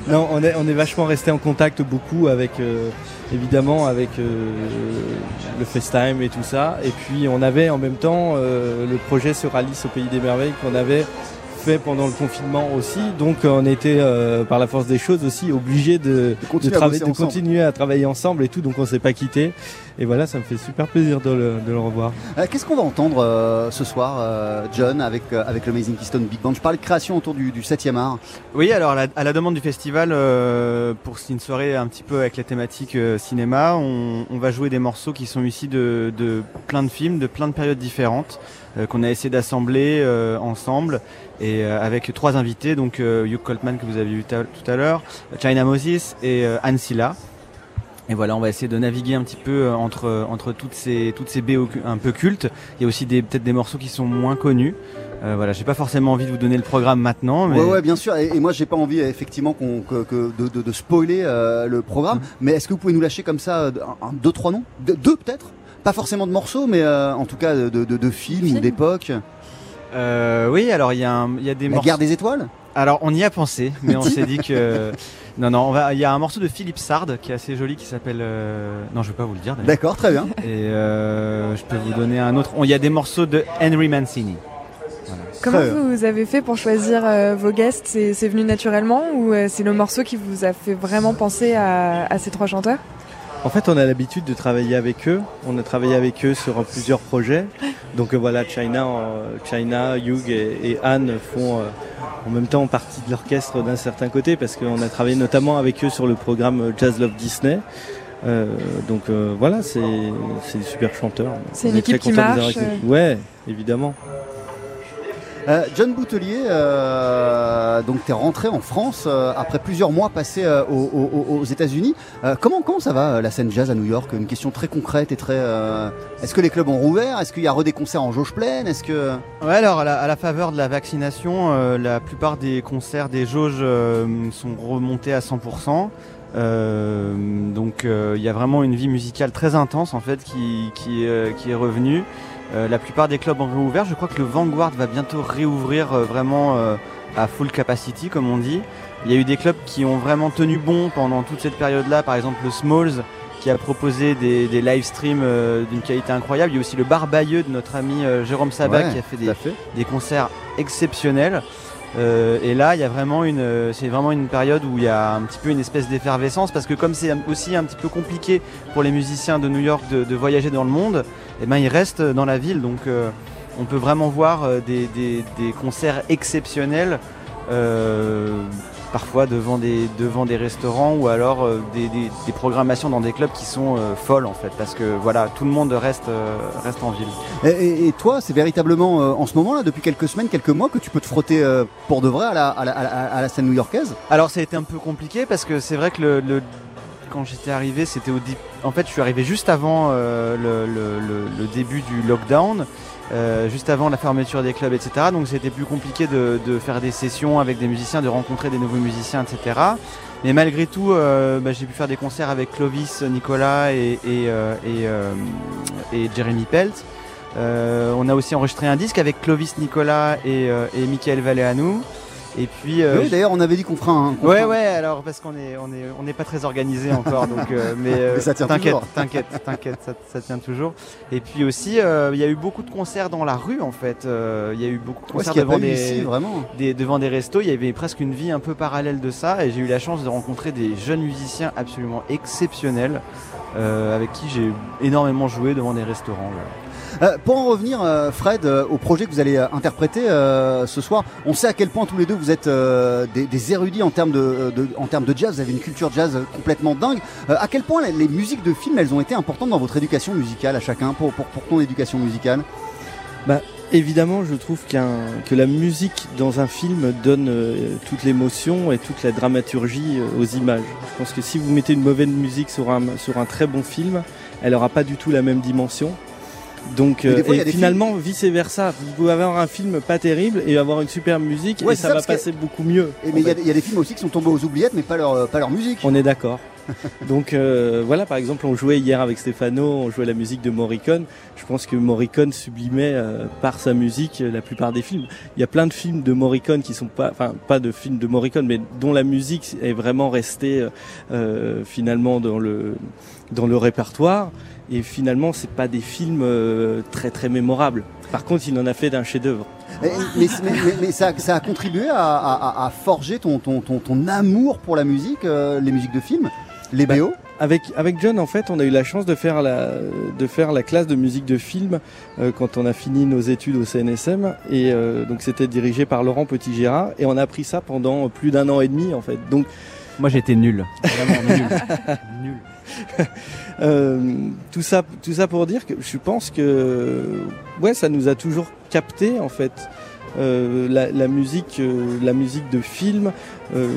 non, on est, on est vachement resté en contact beaucoup avec, euh, évidemment, avec euh, le FaceTime et tout ça. Et puis, on avait en même temps le projet sur Alice au Pays des Merveilles qu'on avait fait pendant le confinement aussi. Donc, on était, euh, par la force des choses aussi, obligés de, de, continuer à travailler- bosser de ensemble. continuer à travailler ensemble et tout. Donc, on s'est pas quitté. Et voilà, ça me fait super plaisir de le, de le revoir. Euh, Qu'est-ce qu'on va entendre euh, ce soir, euh, John, avec, euh, avec le Amazing Keystone Big Band? Je parlais de création autour du, du 7e art. Oui, alors à la, à la demande du festival, euh, pour une soirée un petit peu avec la thématique euh, cinéma, on, on va jouer des morceaux qui sont issus de, de plein de films, de plein de périodes différentes, euh, qu'on a essayé d'assembler euh, ensemble, et euh, avec trois invités, donc euh, Hugh Coltman que vous avez vu tout à l'heure, China Moses et euh, Anne Silla. Et voilà, on va essayer de naviguer un petit peu euh, entre entre toutes ces toutes ces BO un peu cultes. Il y a aussi des peut-être des morceaux qui sont moins connus. Euh, voilà, j'ai pas forcément envie de vous donner le programme maintenant, mais Ouais, ouais, bien sûr. Et, et moi, j'ai pas envie effectivement qu'on, que, que- de, de, de spoiler euh, le programme. Mm. Mais est-ce que vous pouvez nous lâcher comme ça euh, un, un- deux, trois noms? De- Deux peut-être? Pas forcément de morceaux, mais euh, en tout cas de, de, de films ou Films. d'époques. Euh, oui, alors il y a, y des La morceaux. guerre des étoiles? Alors on y a pensé, mais on s'est dit que non, non. Il y a un morceau de Philippe Sard qui est assez joli, qui s'appelle. euh, Non, je vais pas vous le dire. d'ailleurs. D'accord, très bien. Et euh, je peux vous donner un autre. On- Il y a des morceaux de Henry Mancini. Comment Très bien. vous avez fait pour choisir euh, vos guests? C'est c'est venu naturellement ou euh, c'est le morceau qui vous a fait vraiment penser à, à ces trois chanteurs? En fait, on a l'habitude de travailler avec eux. On a travaillé avec eux sur plusieurs projets. Donc euh, voilà, China, euh, China, Hugh et, et Anne font euh, en même temps partie de l'orchestre d'un certain côté parce qu'on a travaillé notamment avec eux sur le programme Jazz Love Disney. Euh, donc euh, voilà, c'est c'est des super chanteurs. C'est une équipe qui marche. Ouais, évidemment. Euh, John Boutelier, euh, donc tu rentré en France euh, après plusieurs mois passés euh, aux, aux- aux États-Unis. Comment, comment ça va la scène jazz à New York? Une question très concrète et très. Est-ce que les clubs ont rouvert? Est-ce qu'il y a re des concerts en jauge pleine? Est-ce que Ouais, alors à la, faveur de la vaccination, la plupart des concerts, des jauges sont remontés à 100%. Euh, donc il y a vraiment une vie musicale très intense en fait qui, qui est revenue. Euh, la plupart des clubs ont réouvert. Je crois que le Vanguard va bientôt réouvrir euh, vraiment euh, à full capacity comme on dit. Il y a eu des clubs qui ont vraiment tenu bon pendant toute cette période-là. Par exemple le Smalls qui a proposé des, des live streams d'une qualité incroyable. Il y a aussi le Bar Bayeux de notre ami Jérôme Sabat Ouais, qui a fait des, à fait. des concerts exceptionnels. Et là, il y a vraiment une, c'est vraiment une période où il y a un petit peu une espèce d'effervescence parce que comme c'est aussi un petit peu compliqué pour les musiciens de New York de, de voyager dans le monde, eh ben ils restent dans la ville. Donc euh, on peut vraiment voir euh, des, des- des concerts exceptionnels. euh, parfois devant des, devant des restaurants ou alors des, des- programmations dans des clubs qui sont euh, folles en fait parce que voilà tout le monde reste, euh, reste en ville. Et, toi, c'est véritablement en ce moment là, depuis quelques semaines, quelques mois, que tu peux te frotter pour de vrai à la, à la- à la- à la scène new-yorkaise? Alors ça a été un peu compliqué parce que c'est vrai que le, le- quand j'étais arrivé, c'était au en fait je suis arrivé juste avant euh, le, début du lockdown, euh, juste avant la fermeture des clubs, etc. Donc c'était plus compliqué de, faire des sessions avec des musiciens, de rencontrer des nouveaux musiciens, etc. Mais malgré tout, euh, bah, j'ai pu faire des concerts avec Clovis, Nicolas et, Jeremy Pelt. On a aussi enregistré un disque avec Clovis, Nicolas et, Michael Valéanou. Et puis. euh, Oui, d'ailleurs, on avait dit qu'on fera un. Ouais, ouais, alors parce qu'on est, on est, on n'est pas très organisé encore, donc, euh, mais, euh, Mais ça tient t'inquiète, toujours. t'inquiète, t'inquiète, ça, ça tient toujours. Et puis aussi, il y a eu beaucoup de concerts dans la rue en fait. Il y a eu beaucoup de concerts devant des, ici, vraiment. des- devant des restos. Il y avait presque une vie un peu parallèle de ça, et j'ai eu la chance de rencontrer des jeunes musiciens absolument exceptionnels, avec qui j'ai énormément joué devant des restaurants. Euh, pour en revenir, euh, Fred, euh, au projet que vous allez interpréter ce soir, on sait à quel point tous les deux vous êtes des, érudits en termes de, jazz. Vous avez une culture jazz complètement dingue. À quel point les, musiques de films, elles ont été importantes dans votre éducation musicale à chacun, pour, ton éducation musicale? Bah, évidemment, je trouve que la musique dans un film donne toute l'émotion et toute la dramaturgie aux images. Je pense que si vous mettez une mauvaise musique sur un très bon film, elle n'aura pas du tout la même dimension. Donc, euh, fois, et finalement, vice versa. Vous pouvez avoir un film pas terrible et avoir une super musique Ouais, et ça, ça, va passer beaucoup mieux. Et en mais il y, a des- il y a des films aussi qui sont tombés aux oubliettes, mais pas leur, euh, pas leur musique. On est d'accord. Donc euh, voilà, par exemple, on jouait hier avec Stefano, on jouait la musique de Morricone. Je pense que Morricone sublimait euh, par sa musique la plupart des films. Il y a plein de films de Morricone qui sont pas, enfin pas de films de Morricone, mais dont la musique est vraiment restée euh, finalement dans le dans le répertoire. Et finalement, c'est pas des films euh, très très mémorables. Par contre, il en a fait d'un chef-d'œuvre. Mais, mais- mais- mais- mais ça, ça a contribué à, à- à forger ton, ton, ton, ton amour pour la musique, euh, les musiques de films, les Bah, BO. Avec, avec John, en fait, on a eu la chance de faire la, de faire la classe de musique de film euh, quand on a fini nos études au CNSM. Et euh, donc, c'était dirigé par Laurent Petit-Gérard. Et on a appris ça pendant plus d'un an et demi, en fait. Donc, Moi, j'étais nul, vraiment nul, nul. euh, tout, ça, tout ça pour dire que je pense que ouais, ça nous a toujours capté, en fait. Euh, la, la musique, euh, la musique de film, euh,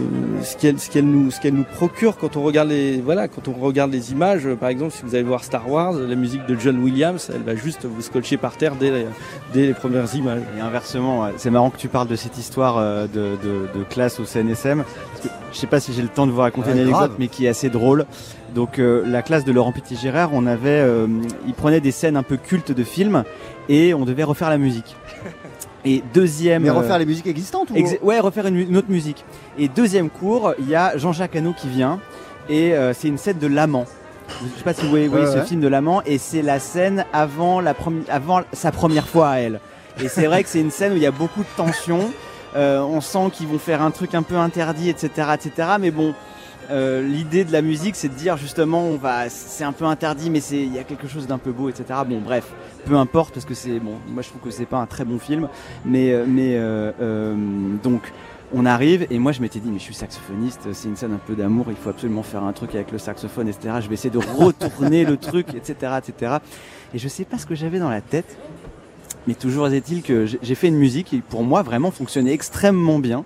ce qu'elle, ce qu'elle nous, ce qu'elle nous procure quand on regarde les, voilà, quand on regarde les images. euh, Par exemple, si vous allez voir Star Wars, la musique de John Williams, elle va juste vous scotcher par terre dès les, dès les premières images. Et inversement, c'est marrant que tu parles de cette histoire euh, de, de- de classe au CNSM. Parce que je sais pas si j'ai le temps de vous raconter Ouais, une anecdote, mais qui est assez drôle. Donc euh, la classe de Laurent Petit-Gérard, on avait, euh, il prenait des scènes un peu cultes de films et on devait refaire la musique. Et deuxième, Mais euh, refaire les musiques existantes ou... Ouais, refaire une, autre musique. Et deuxième cours, il y a Jean-Jacques Hano qui vient et euh, c'est une scène de l'amant. Je sais pas si vous voyez, ce ouais. film de l'amant et c'est la scène avant, la avant sa première fois à elle. Et c'est vrai que c'est une scène où il y a beaucoup de tension. Euh, on sent qu'ils vont faire un truc un peu interdit, etc., etc. Mais bon, euh, l'idée de la musique, c'est de dire justement, on va, c'est un peu interdit, mais c'est, il y a quelque chose d'un peu beau, etc. Bon, bref, peu importe parce que c'est bon. Moi, je trouve que c'est pas un très bon film, mais, euh, mais euh, donc. On arrive et moi je m'étais dit mais je suis saxophoniste, c'est une scène un peu d'amour, il faut absolument faire un truc avec le saxophone, etc. Je vais essayer de retourner le truc, etc., etc. Et je sais pas ce que j'avais dans la tête, mais toujours est-il que j'ai fait une musique qui pour moi vraiment fonctionnait extrêmement bien.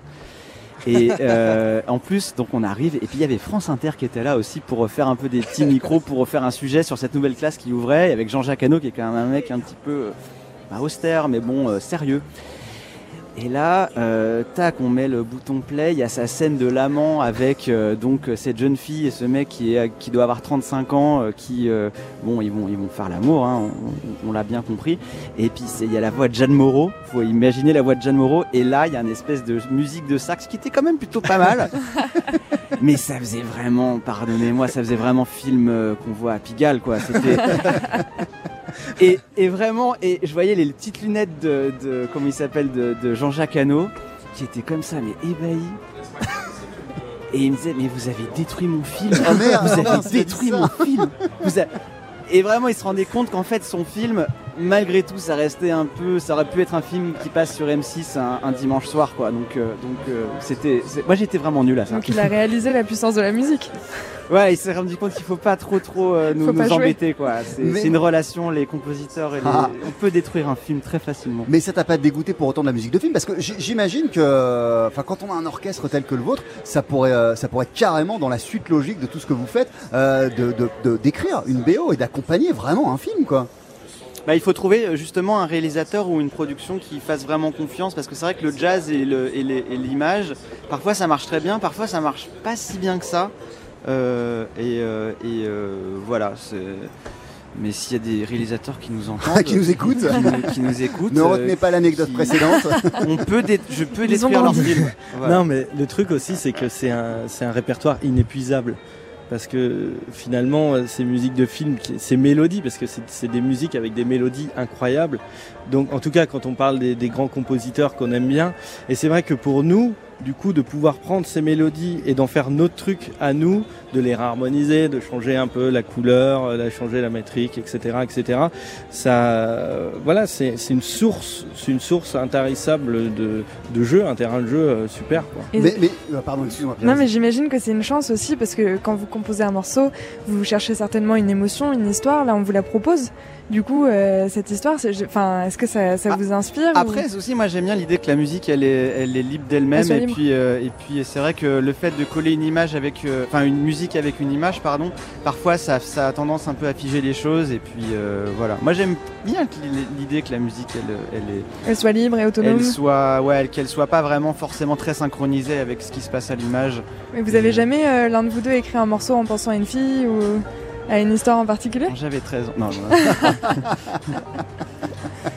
Et euh, en plus, donc on arrive, et puis il y avait France Inter qui était là aussi pour faire un peu des petits micros, pour faire un sujet sur cette nouvelle classe qui ouvrait, avec Jean-Jacques Hano qui est quand même un mec un petit peu euh, bah, austère, mais bon, euh, sérieux. Et là, euh, tac, on met le bouton play, il y a sa scène de l'amant avec euh, donc cette jeune fille et ce mec qui, est, qui doit avoir 35 ans, euh, qui, euh, bon, ils vont, ils vont faire l'amour, hein, on, on l'a bien compris. Et puis il y a la voix de Jeanne Moreau, faut imaginer la voix de Jeanne Moreau, et là il y a une espèce de musique de sax qui était quand même plutôt pas mal. Mais ça faisait vraiment, pardonnez-moi, ça faisait vraiment film euh, qu'on voit à Pigalle, quoi. C'était. Et, et vraiment, et je voyais les petites lunettes de, de comment il s'appelle, de, de Jean-Jacques Hano, qui étaient comme ça, mais ébahis. Et il me disait, mais vous avez détruit mon film. Oh merde, vous avez mince, il a dit détruit mon film. Vous a- Et vraiment, il se rendait compte qu'en fait, son film, malgré tout, ça restait un peu, ça aurait pu être un film qui passe sur M6 un, un dimanche soir, quoi. Donc, euh, donc, euh, c'était, moi, j'étais vraiment nul à ça. Donc il a réalisé la puissance de la musique. Ouais, il s'est rendu compte qu'il faut pas trop trop euh, nous, embêter quoi. C'est Mais- une relation, les compositeurs et les... Ah. on peut détruire un film très facilement. Mais ça t'a pas dégoûté pour autant de la musique de film? Parce que j'imagine que, enfin, quand on a un orchestre tel que le vôtre, ça pourrait, euh, ça pourrait être carrément dans la suite logique de tout ce que vous faites, euh, de de- de- d'écrire une BO et d'accompagner vraiment un film, quoi. Bah, il faut trouver euh, justement un réalisateur ou une production qui fasse vraiment confiance parce que c'est vrai que le jazz et l'image, parfois ça marche très bien, parfois ça marche pas si bien que ça. Euh, et euh, et, euh, voilà, c'est. Mais s'il y a des réalisateurs qui nous entendent, qui nous écoutent, qui, nous- qui nous écoutent, Ne retenez pas l'anecdote qui- précédente. on peut, dé- je peux détruire leur film. Voilà. Non, mais le truc aussi, c'est que c'est un, c'est un répertoire inépuisable. Parce que finalement, euh, ces musiques de films, qui- ces mélodies, parce que c'est des musiques avec des mélodies incroyables. Donc, en tout cas, quand on parle des, des grands compositeurs qu'on aime bien, et c'est vrai que pour nous, du coup, de pouvoir prendre ces mélodies et d'en faire notre truc à nous, de les réharmoniser, de changer un peu la couleur, euh, de changer la métrique, etc., etc. Ça, euh, voilà, c'est une source, c'est une source intarissable de, de jeu, un terrain de jeu euh, super. Quoi. Mais, mais- euh, pardon, excuse-moi. Non mais j'imagine que c'est une chance aussi parce que quand vous composez un morceau, vous cherchez certainement une émotion, une histoire. Là, on vous la propose. Du coup, euh, cette histoire, est-ce que ça, ça Ah, vous inspire Après, aussi, moi j'aime bien l'idée que la musique elle est, elle est libre d'elle-même et puis, euh, et puis c'est vrai que le fait de coller une image avec, euh, enfin une musique avec une image, pardon, parfois ça, ça a tendance un peu à figer les choses et puis voilà. Moi j'aime bien l'idée que la musique elle, elle est, elle soit libre et autonome. elle soit, ouais, qu'elle soit pas vraiment forcément très synchronisée avec ce qui se passe à l'image. Mais vous avez jamais l'un de vous deux écrit un morceau en pensant à une fille ou? À une histoire en particulier Quand J'avais 13 ans. Non, non.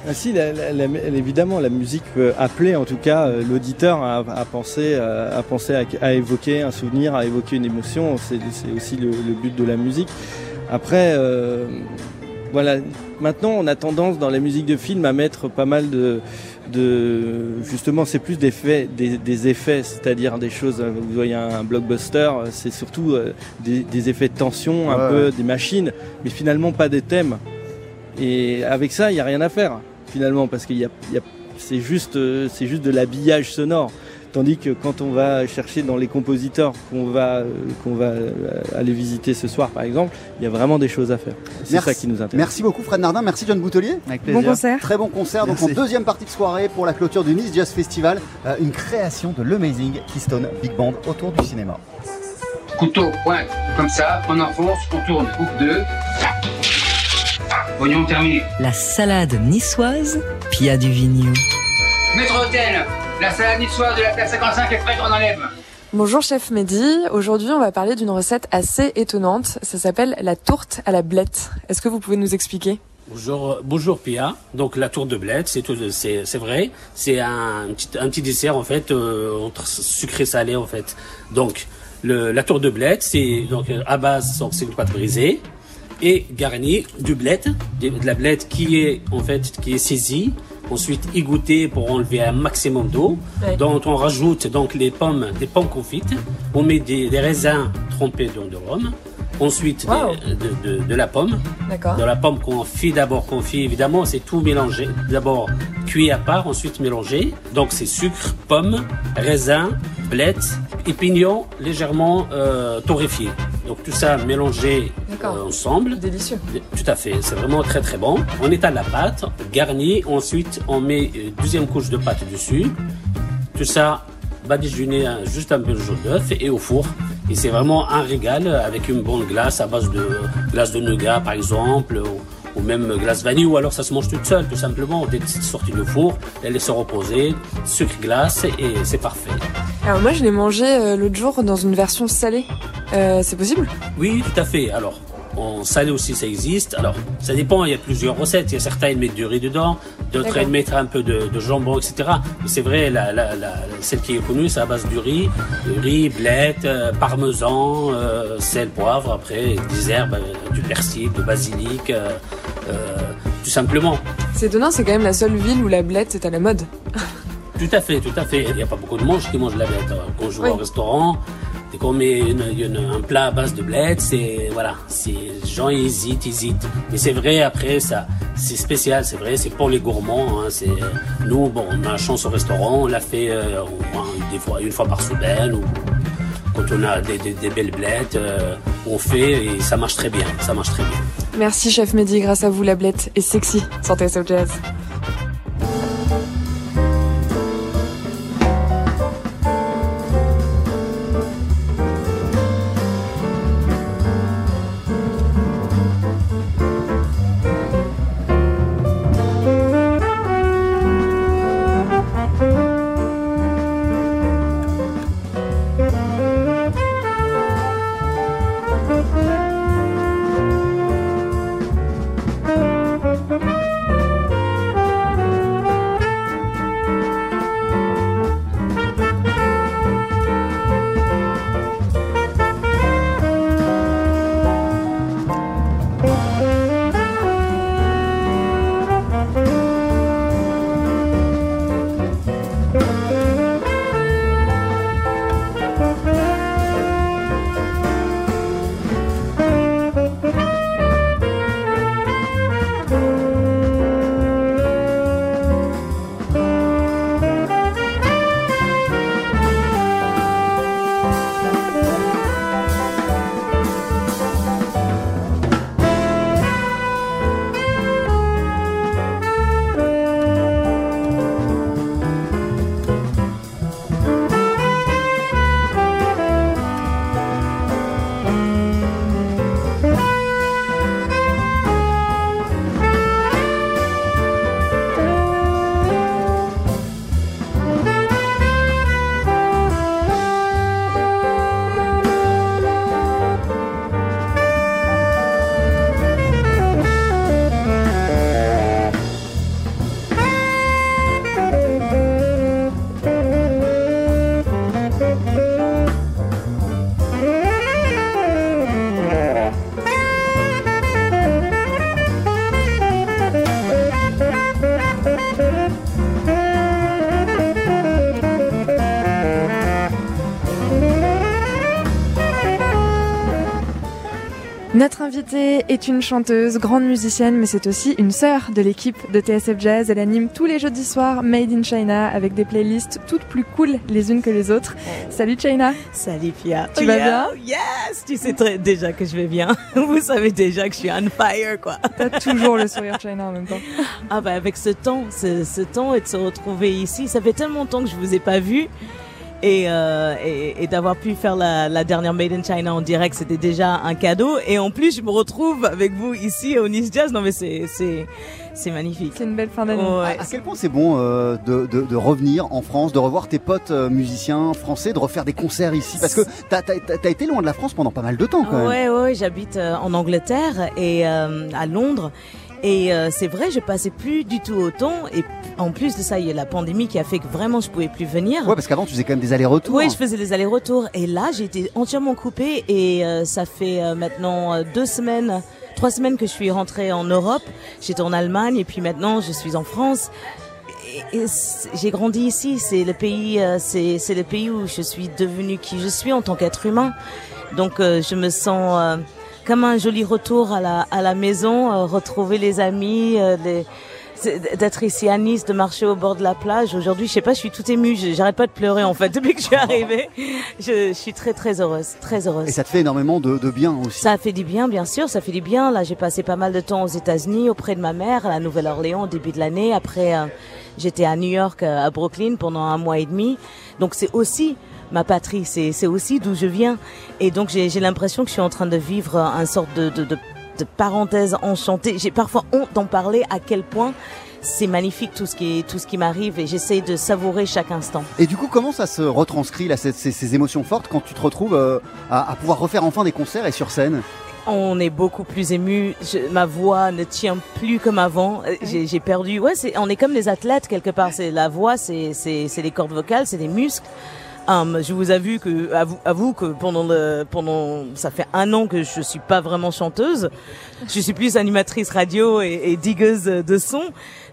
Ah si, la- la- la- évidemment, la musique peut appeler en tout cas euh, l'auditeur à, à penser, euh, à, penser à, à évoquer un souvenir, à évoquer une émotion. C'est c'est aussi le, le but de la musique. Après, euh, voilà, maintenant on a tendance dans la musique de film à mettre pas mal de, de justement, c'est plus des, faits, des, des effets, c'est-à-dire des choses. euh, Vous voyez un blockbuster, euh, c'est surtout euh, des, des effets de tension, un Ouais, peu des machines, mais finalement pas des thèmes. Et avec ça, il n'y a rien à faire, finalement, parce qu'il y a, il y a- c'est juste, c'est juste de l'habillage sonore. Tandis que quand on va chercher dans les compositeurs qu'on va, euh, qu'on va euh, aller visiter ce soir, par exemple, il y a vraiment des choses à faire. C'est Merci. ça qui nous intéresse. Merci beaucoup Fred Nardin, merci John Boutelier. Avec Bon plaisir. concert. Très bon concert, donc en deuxième partie de soirée pour la clôture du Nice Jazz Festival, euh, une création de l'Amazing Keystone Big Band autour du cinéma. Couteau, pointe, comme ça, on enfonce, on tourne, coupe deux. Oignon terminé. La salade niçoise, Pia Duvigneau. Maître hôtel, la salade niçoise de la place 55 est prête, on enlève. Bonjour chef Mehdi, aujourd'hui on va parler d'une recette assez étonnante, ça s'appelle la tourte à la blette. Est-ce que vous pouvez nous expliquer? Bonjour, euh, bonjour Pia. Donc la tour de blette, c'est tout, c'est c'est vrai, c'est un petit un petit dessert en fait euh, entre sucré salé en fait. Donc le, la tour de blette, c'est donc euh, à base donc c'est une pâte brisée et garnie du blette, de, de la blette qui est en fait qui est saisie, ensuite égouttée pour enlever un maximum d'eau. Ouais. Donc on rajoute donc les pommes, des pommes confites, on met des, des raisins trempés dans de rhum. Ensuite, Wow. de, de, de la pomme, D'accord. de la pomme confit d'abord confit évidemment c'est tout mélangé d'abord cuit à part ensuite mélangé donc c'est sucre pomme raisin blette et pignon légèrement euh, torréfié donc tout ça mélangé euh, ensemble Délicieux. tout à fait c'est vraiment très très bon on étale la pâte garni ensuite on met une deuxième couche de pâte dessus tout ça badigeonné hein, juste un peu de jaune d'œuf et au four. Et c'est vraiment un régal avec une bonne glace à base de glace de nougat par exemple, ou, même glace vanille, ou alors ça se mange toute seule tout simplement. Dès que c'est sorti du four, elle laisse se reposer, sucre glace et c'est parfait. Alors moi je l'ai mangé euh, l'autre jour dans une version salée. Euh, c'est possible Oui, tout à fait. Alors, en salé aussi, ça existe. Alors, ça dépend, il y a plusieurs recettes. Il y a certains, ils mettent du riz dedans, d'autres, ils mettent un peu de, de jambon, etc. Mais c'est vrai, la, la, la- celle qui est connue, c'est à base du riz. Du riz, blette, euh, parmesan, euh, sel, poivre, après, des herbes, euh, du persil, du basilic, tout simplement. C'est étonnant, c'est quand même la seule ville où la blette est à la mode. Tout à fait, tout à fait. Il n'y a pas beaucoup de monde qui mange la blette. Alors, Quand je vais Oui. au restaurant, qu'on met une- une- un plat à base de blette, c'est voilà, c'est les gens hésitent, hésitent. Mais c'est vrai après ça, c'est spécial, c'est vrai, c'est pour les gourmands. hein, c'est nous, bon, on a la chance au restaurant, on l'a fait euh, au une fois par semaine ou quand on a des, belles blettes, euh, on fait et ça marche très bien, ça marche très bien. Merci chef Mehdi, grâce à vous la blette est sexy. Santé Soul Jazz. Invitée est une chanteuse, grande musicienne, mais c'est aussi une sœur de l'équipe de TSF Jazz. Elle anime tous les jeudis soirs Made in China avec des playlists toutes plus cool les unes que les autres. Salut China. Salut Pia. Tu Oh vas yeah, bien? Oh Yes, tu sais très, déjà que je vais bien. Vous savez déjà que je suis on fire quoi. T'as toujours le sourire China en même temps. Ah bah avec ce temps, ce, ce temps et de se retrouver ici, ça fait tellement longtemps que je vous ai pas vu. Et, euh, et, et d'avoir pu faire la, la dernière Made in China en direct, c'était déjà un cadeau. Et en plus, je me retrouve avec vous ici au Nice Jazz. Non mais c'est c'est c'est magnifique. C'est une belle fin d'année. Ouais. À quel point c'est bon euh, de, de- de revenir en France, de revoir tes potes euh, musiciens français, de refaire des concerts ici? Parce que t'as as, été loin de la France pendant pas mal de temps quand même. Ouais, ouais, j'habite euh, en Angleterre et euh, à Londres. Et euh, c'est vrai, je passais plus du tout autant. Et en plus de ça, il y a la pandémie qui a fait que vraiment je pouvais plus venir. Ouais, parce qu'avant tu faisais quand même des allers-retours. Oui, je faisais des allers-retours. Et là, j'ai été entièrement coupée. Et euh, ça fait euh, maintenant euh, deux semaines, trois semaines que je suis rentrée en Europe. J'étais en Allemagne et puis maintenant je suis en France. Et, j'ai grandi ici. C'est le pays, euh, c'est c'est le pays où je suis devenue qui je suis en tant qu'être humain. Donc euh, je me sens euh, comme un joli retour à la à la maison, euh, retrouver les amis, euh, les d'être ici à Nice, de marcher au bord de la plage. Aujourd'hui, je sais pas, je suis tout émue. Je- J'arrête pas de pleurer en fait depuis que je suis arrivée. Je, je suis très très heureuse, très heureuse. Et ça te fait énormément de, de bien aussi. Ça fait du bien, bien sûr, ça fait du bien. Là, j'ai passé pas mal de temps aux États-Unis auprès de ma mère, à la Nouvelle-Orléans au début de l'année. Après, euh, j'étais à New York, euh, à Brooklyn pendant un mois et demi. Donc, c'est aussi ma patrie, c'est c'est aussi d'où je viens. Et donc, j'ai j'ai l'impression que je suis en train de vivre un sorte de, de, de, de parenthèse enchantée. J'ai parfois honte d'en parler à quel point c'est magnifique tout ce qui tout ce qui m'arrive et j'essaye de savourer chaque instant. Et du coup, comment ça se retranscrit là, ces, ces- ces émotions fortes quand tu te retrouves euh, à, à pouvoir refaire enfin des concerts et sur scène? On est beaucoup plus ému. Je- ma voix ne tient plus comme avant. Euh, J'ai j'ai perdu. Ouais, c'est, on est comme des athlètes quelque part. C'est la voix, c'est, c'est, c'est les cordes vocales, c'est des muscles. Je vous avoue que, avoue, avoue que pendant le, pendant, ça fait un an que je suis pas vraiment chanteuse. Je suis plus animatrice radio et, et digueuse de son.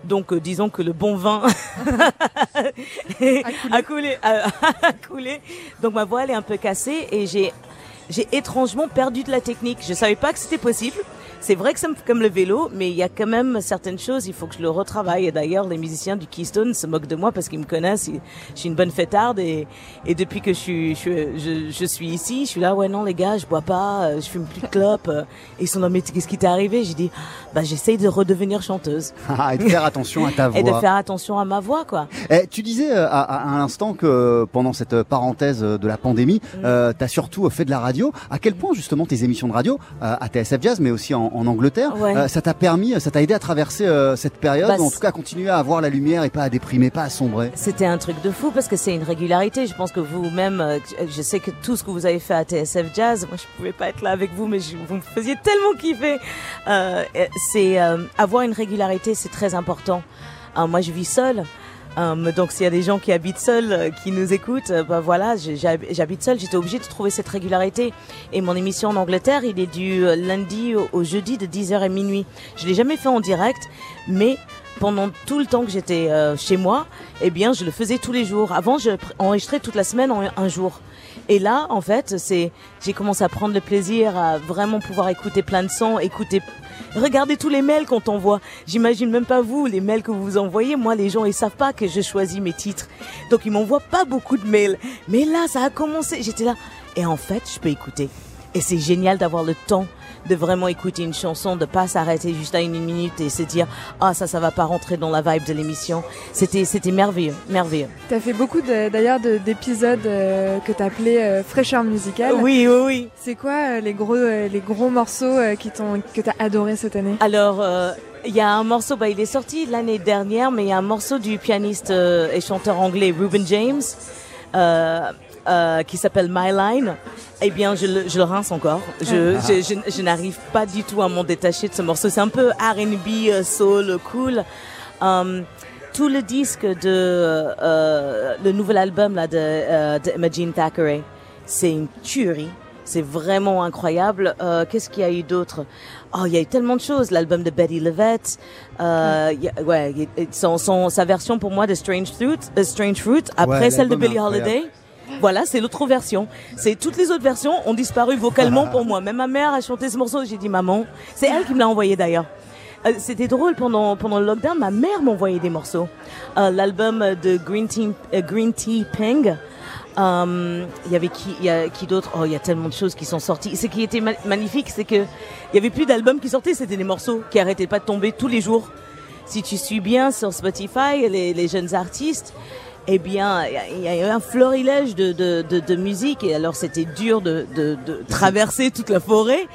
Donc, euh, disons que le bon vin a coulé, a, a coulé. Donc ma voix elle est un peu cassée et j'ai j'ai étrangement perdu de la technique. Je savais pas que c'était possible. C'est vrai que ça me fait comme le vélo, mais il y a quand même certaines choses, il faut que je le retravaille. Et d'ailleurs, les musiciens du Keystone se moquent de moi parce qu'ils me connaissent. Je suis une bonne fêtarde et, et depuis que je suis, je, je, je suis ici, je suis là, ouais, non, les gars, je bois pas, euh, je fume plus de clope. euh. Et ils sont là, mais qu'est-ce qui t'est arrivé? J'ai dit, bah, j'essaye de redevenir chanteuse. Ah, et de faire attention à ta voix. Et de faire attention à ma voix, quoi. Eh, tu disais euh, à, à, à l'instant que pendant cette parenthèse de la pandémie, Mm. euh, tu as surtout fait de la radio. À quel point justement tes émissions de radio, euh, à TSF Jazz, mais aussi en, en Angleterre, Ouais. euh, ça t'a permis, ça t'a aidé à traverser euh, cette période, Bah, ou en tout cas à continuer à avoir la lumière et pas à déprimer, pas à sombrer C'était un truc de fou parce que c'est une régularité. Je pense que vous-même, euh, je sais que tout ce que vous avez fait à TSF Jazz, moi je pouvais pas être là avec vous, mais je- vous me faisiez tellement kiffer. Euh, c'est avoir une régularité, c'est très important. Euh, moi, je vis seule. Euh, donc s'il y a des gens qui habitent seuls, euh, qui nous écoutent, euh, bah voilà, j'habite seule, j'étais obligée de trouver cette régularité. Et mon émission en Angleterre, il est du euh, lundi au, jeudi de 10h à minuit. Je l'ai jamais fait en direct, mais pendant tout le temps que j'étais euh, chez moi, eh bien, je le faisais tous les jours. Avant, je enregistrais toute la semaine en un jour. Et là, en fait, c'est, j'ai commencé à prendre le plaisir à vraiment pouvoir écouter plein de sons, écouter, regarder tous les mails qu'on t'envoie. J'imagine même pas vous, les mails que vous envoyez. Moi, les gens, ils savent pas que je choisis mes titres. Donc, ils m'envoient pas beaucoup de mails. Mais là, ça a commencé. J'étais là. Et en fait, je peux écouter. Et c'est génial d'avoir le temps de vraiment écouter une chanson, de pas s'arrêter juste à une minute et se dire ah ça ça va pas rentrer dans la vibe de l'émission. C'était c'était merveilleux, merveilleux. T'as fait beaucoup d'ailleurs de- d'épisodes euh, que t'appelais euh, fraîcheur musicale. Oui oui oui. C'est quoi euh, les gros euh, les gros morceaux qui t'ont que t'as adoré cette année? Alors euh, il y a un morceau, bah, il est sorti l'année dernière, mais il y a un morceau du pianiste euh, et chanteur anglais Ruben James euh, euh, qui s'appelle My Line. Eh bien, je le, je le rince encore. Je, Ah. je, je, je n'arrive pas du tout à m'en détacher de ce morceau. C'est un peu R&B, euh, soul, cool. Um, tout le disque de euh, le nouvel album là de, euh, de Imogene Thackeray, c'est une tuerie. C'est vraiment incroyable. Euh, Qu'est-ce qu'il y a eu d'autre? Oh, il y a eu tellement de choses. L'album de Betty Levette, euh, y a- ouais, son, son, sa version pour moi de Strange Fruit, euh, Strange Fruit après Ouais, celle de Billie. Holiday. Voilà, c'est l'autre version. C'est toutes les autres versions ont disparu vocalement pour moi. Même ma mère a chanté ce morceau. J'ai dit maman, c'est elle qui me l'a envoyé d'ailleurs. Euh, C'était drôle pendant pendant le lockdown, ma mère m'envoyait des morceaux. Euh, L'album de Green Tea euh, Green Tea Peng. Il y avait qui, d'autre? Oh, il y a tellement de choses qui sont sorties. Ce qui était ma- magnifique, c'est que il y avait plus d'albums qui sortaient, c'était des morceaux qui arrêtaient pas de tomber tous les jours. Si tu suis bien sur Spotify les jeunes artistes, eh bien, il y a- eu un florilège de, de, de, de musique. Et alors, c'était dur de, de, de traverser toute la forêt.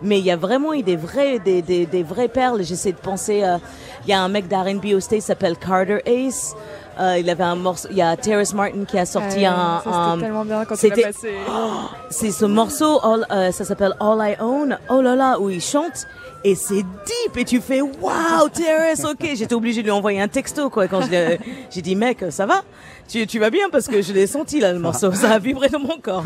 Mais il y a vraiment eu des vrais, des, des, des vraies perles. J'essaie de penser. euh, Il y a un mec d'R&B au qui s'appelle Carter Ace. Euh, il avait un morceau. Il y a Terrace Martin qui a sorti un. c'était tellement bien quand il passé. Oh, c'est ce morceau, All- euh, ça s'appelle All I Own. Oh là là, où il chante. Et c'est deep et tu fais waouh Terrace ok j'étais obligée de lui envoyer un texto quoi quand j'ai dit mec ça va? Tu, tu vas bien parce que je l'ai senti là le morceau ça a vibré dans mon corps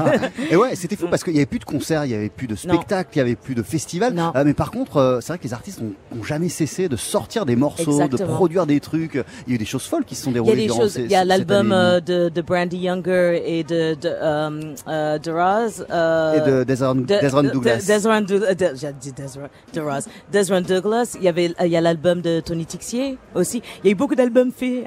Et ouais, c'était fou parce qu'il y avait plus de concerts, il y avait plus de spectacles, il y avait plus de festivals. Euh, mais par contre, euh, c'est vrai que les artistes ont, ont jamais cessé de sortir des morceaux, de produire des trucs. Il y a eu des choses folles qui se sont Il y a déroulées des durant choses. ces- Il y a l'album euh, de, de Brandy Younger et de de, euh, euh, de Raz. euh, Et de Desron- Douglas. de- Desron Dou- de- J'ai dit Desron, Douglas. Il y avait, il y a l'album de Tony Tixier aussi. Il y a eu beaucoup d'albums faits,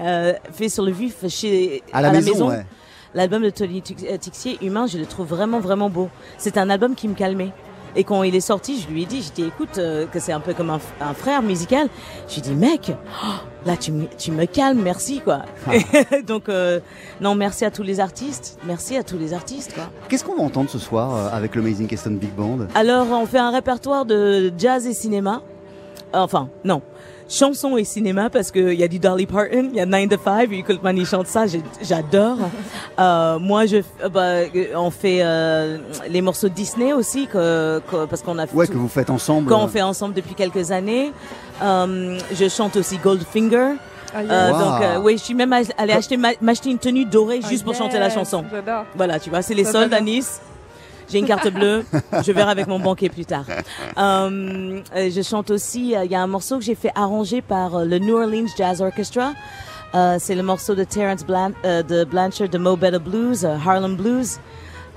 faits sur le vif chez À la maison, ouais. L'album de Tony euh, Tixier, Humain, je le trouve vraiment vraiment beau. C'est un album qui me calmait. Et quand il est sorti, je lui ai dit, j'ai dit, écoute, euh, que c'est un peu comme un, frère musical. J'ai dit, mec, oh, là, tu me, tu me calmes, merci, quoi. Donc, euh, non, merci à tous les artistes. Merci à tous les artistes, quoi. Qu'est-ce qu'on va entendre ce soir euh, avec le Amazing Keston Big Band? Alors, on fait un répertoire de jazz et cinéma. Enfin, non. Chansons et cinéma parce qu'il y a du Dolly Parton, il y a 9 to 5, Hugh Coltman il chante ça, j'adore. Euh, moi, je, euh, bah, euh, on fait euh, les morceaux Disney aussi, que, que- parce qu'on a Ouais, tout- que vous faites ensemble. qu'on fait ensemble depuis quelques années. Euh, je chante aussi Goldfinger. Ah, yes. Euh, Wow. Donc euh, oui, je suis même allée acheter ma- m'acheter une tenue dorée Ah, juste pour chanter la chanson. J'adore. Voilà, tu vois, c'est les soldes à Nice. J'ai une carte bleue. je verrai avec mon banquier plus tard. Euh, je chante aussi. euh, Il y a un morceau que j'ai fait arranger par euh, le New Orleans Jazz Orchestra. Euh, c'est le morceau de Terrence Blan euh, de Blanchard de Mo Better Blues, euh, Harlem Blues.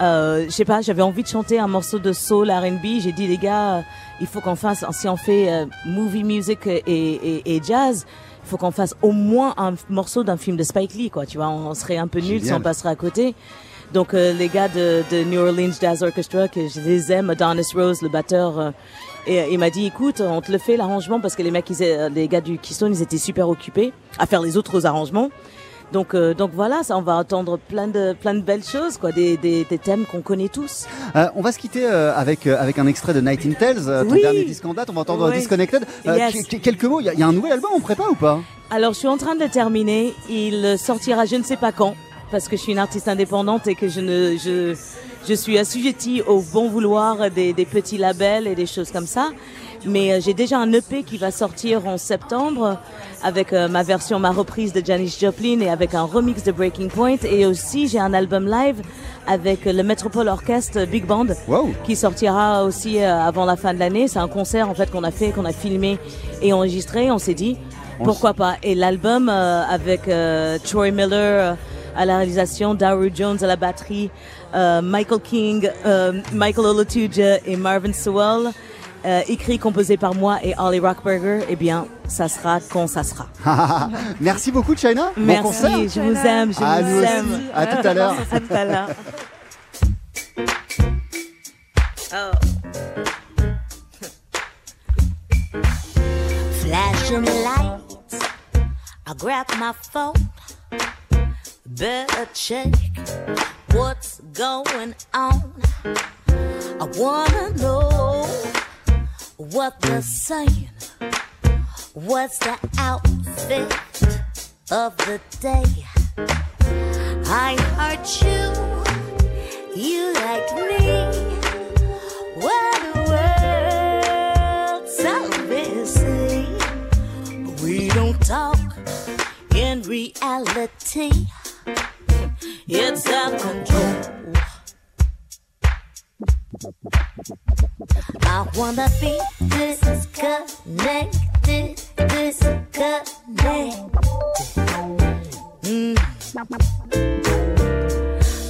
Euh, je sais pas, j'avais envie de chanter un morceau de soul R&B. J'ai dit les gars, il faut qu'on fasse, si on fait movie music et, et, et jazz, il faut qu'on fasse au moins un morceau d'un film de Spike Lee, quoi. Tu vois, on, on serait un peu nul si on passerait à côté. Donc euh, les gars de, de New Orleans Jazz Orchestra, que je les aime, Adonis Rose, le batteur, euh, et, il m'a dit, écoute, on te le fait l'arrangement parce que les mecs, ils, les gars du Keystone, ils étaient super occupés à faire les autres arrangements. Donc, euh, donc voilà, ça, on va entendre plein de, plein de belles choses, quoi, des, des, des thèmes qu'on connaît tous. Euh, on va se quitter euh, avec, euh, avec un extrait de Night in Tales, euh, ton Oui. dernier disque en date. On va entendre Oui. Disconnected. Euh, Yes. quelques mots, il y, y a un nouvel album en prépa ou pas? Alors, je suis en train de le terminer. Il sortira je ne sais pas quand, parce que je suis une artiste indépendante et que je ne, je, je suis assujettie au bon vouloir des, des petits labels et des choses comme ça. Mais euh, j'ai déjà un EP qui va sortir en septembre avec euh, ma version, ma reprise de Janis Joplin et avec un remix de Breaking Point. Et aussi, j'ai un album live avec le Metropole Orchestre Big Band Wow. qui sortira aussi euh, avant la fin de l'année. C'est un concert en fait qu'on a fait, qu'on a filmé et enregistré. On s'est dit pourquoi pas? Et l'album avec Troy Miller à la réalisation, Daru Jones à la batterie, euh, Michael King, euh, Michael Olatuja et Marvin Sewell, euh, écrit, composé par moi et Ollie Rockberger. Eh bien, ça sera quand ça sera. Merci beaucoup, China. Bon Merci, concert. je vous aime, je vous aussi. aime. À tout à l'heure. à tout à l'heure. Oh. Flashing lights. I grab my phone. Better check what's going on. I wanna know what they're saying. What's the outfit of the day? I heard you, you like me. What the world's so busy. We don't talk in reality. It's out of control. I wanna be disconnected, disconnected. Mm.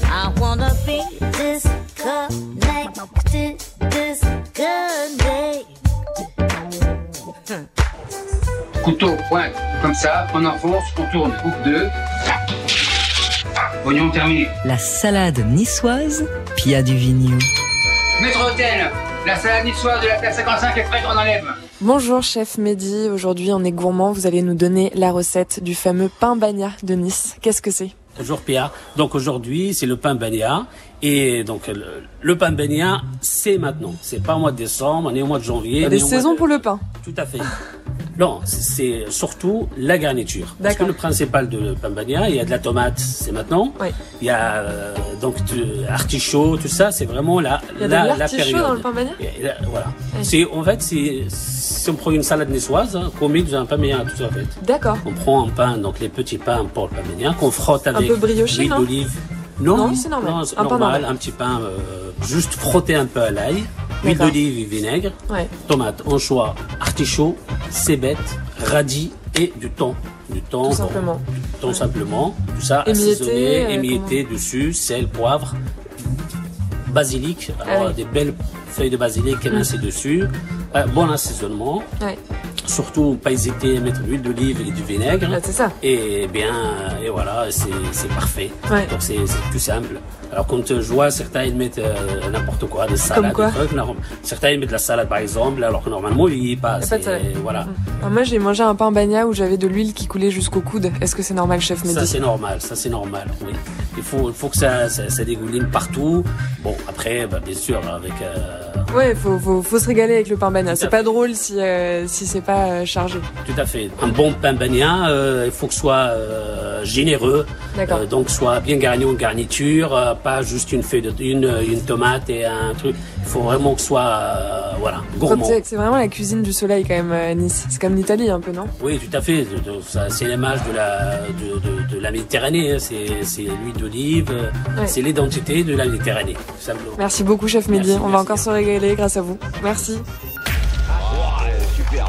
I wanna be disconnected, disconnected. Couteau, pointe, comme ça, on enfonce, on tourne, coupe deux. Oignon terminé. La salade niçoise, Pia Duvigneau. Maître hôtel, la salade niçoise de la terre 55 est prête, on enlève. Bonjour chef Mehdi, aujourd'hui on est gourmand, vous allez nous donner la recette du fameux pain bagna de Nice. Qu'est-ce que c'est? Bonjour Pia. Donc aujourd'hui, c'est le pain bagna. Et donc le, le pain bagna, c'est maintenant. C'est pas au mois de décembre, on est au mois de janvier. Il y a des saisons de- pour le pain. Tout à fait. Non, c'est surtout la garniture. Parce que le principal de le pain bagna, il y a de la tomate, c'est maintenant. Il y a euh, donc du artichaut, tout ça, c'est vraiment la, Il y a de la, la l'artichaut période. dans le pain là, voilà. C'est en fait, si on prend une salade niçoise, hein, qu'on mixe dans un pain bagna, tout ça en fait. D'accord. On prend un pain, donc les petits pains pour le pain bagna, qu'on frotte avec l'huile d'olive. Non, Non, c'est normal. Un pain normal, normal. un petit pain euh, juste frotté un peu à l'ail, huile d'olive et vinaigre, Ouais. tomate, anchois, artichaut, cébette, radis et du thon. Du thon, Tout bon, simplement. du thon simplement, tout ça Émietté, assaisonné, euh, émietté dessus, sel, poivre, basilic, alors Ah oui. des belles feuilles de basilic émincées dessus, Euh, bon assaisonnement. Ouais. Surtout, pas hésiter à mettre de l'huile d'olive et du vinaigre. c'est ça. Et bien, et voilà, c'est parfait. Ouais. Donc c'est c'est tout simple. Alors quand je vois certains ils mettent euh, n'importe quoi, des salades, quoi des trucs, non, certains ils mettent de la salade par exemple, alors que normalement il y est pas. De c'est- salade. Voilà. Alors moi j'ai mangé un pain bagna où j'avais de l'huile qui coulait jusqu'au coude. Est-ce que c'est normal chef Mehdi Ça c'est normal, ça c'est normal. Oui. Il faut, il faut que ça, ça, ça dégouline partout. Bon après, bah, bien sûr avec. euh, Ouais, faut, faut, faut se régaler avec le pain bagna. C'est pas drôle si, euh, si c'est pas euh, chargé. Tout à fait. Un bon pain bagna, il faut que ce soit généreux. D'accord. Donc soit bien garni en garniture, pas juste une feuille de une, une tomate et un truc. Il faut vraiment que ce soit euh, voilà gourmand. C'est vraiment la cuisine du soleil quand même à Nice. C'est comme l'Italie un peu, non? Oui, tout à fait. C'est l'image de la de, de- de la Méditerranée. hein. C'est c'est l'huile d'olive. euh, Ouais. C'est l'identité de la Méditerranée. simplement. Merci beaucoup chef Mehdi. On va encore se régaler grâce à vous. Merci.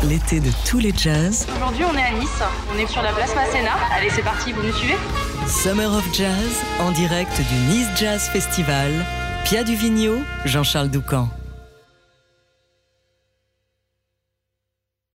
L'été de tous les jazz, Aujourd'hui, on est à Nice. On est sur la place Masséna. Allez, c'est parti, vous nous suivez? Summer of Jazz, en direct du Nice Jazz Festival. Pia Duvigneau, Jean-Charles Doucan.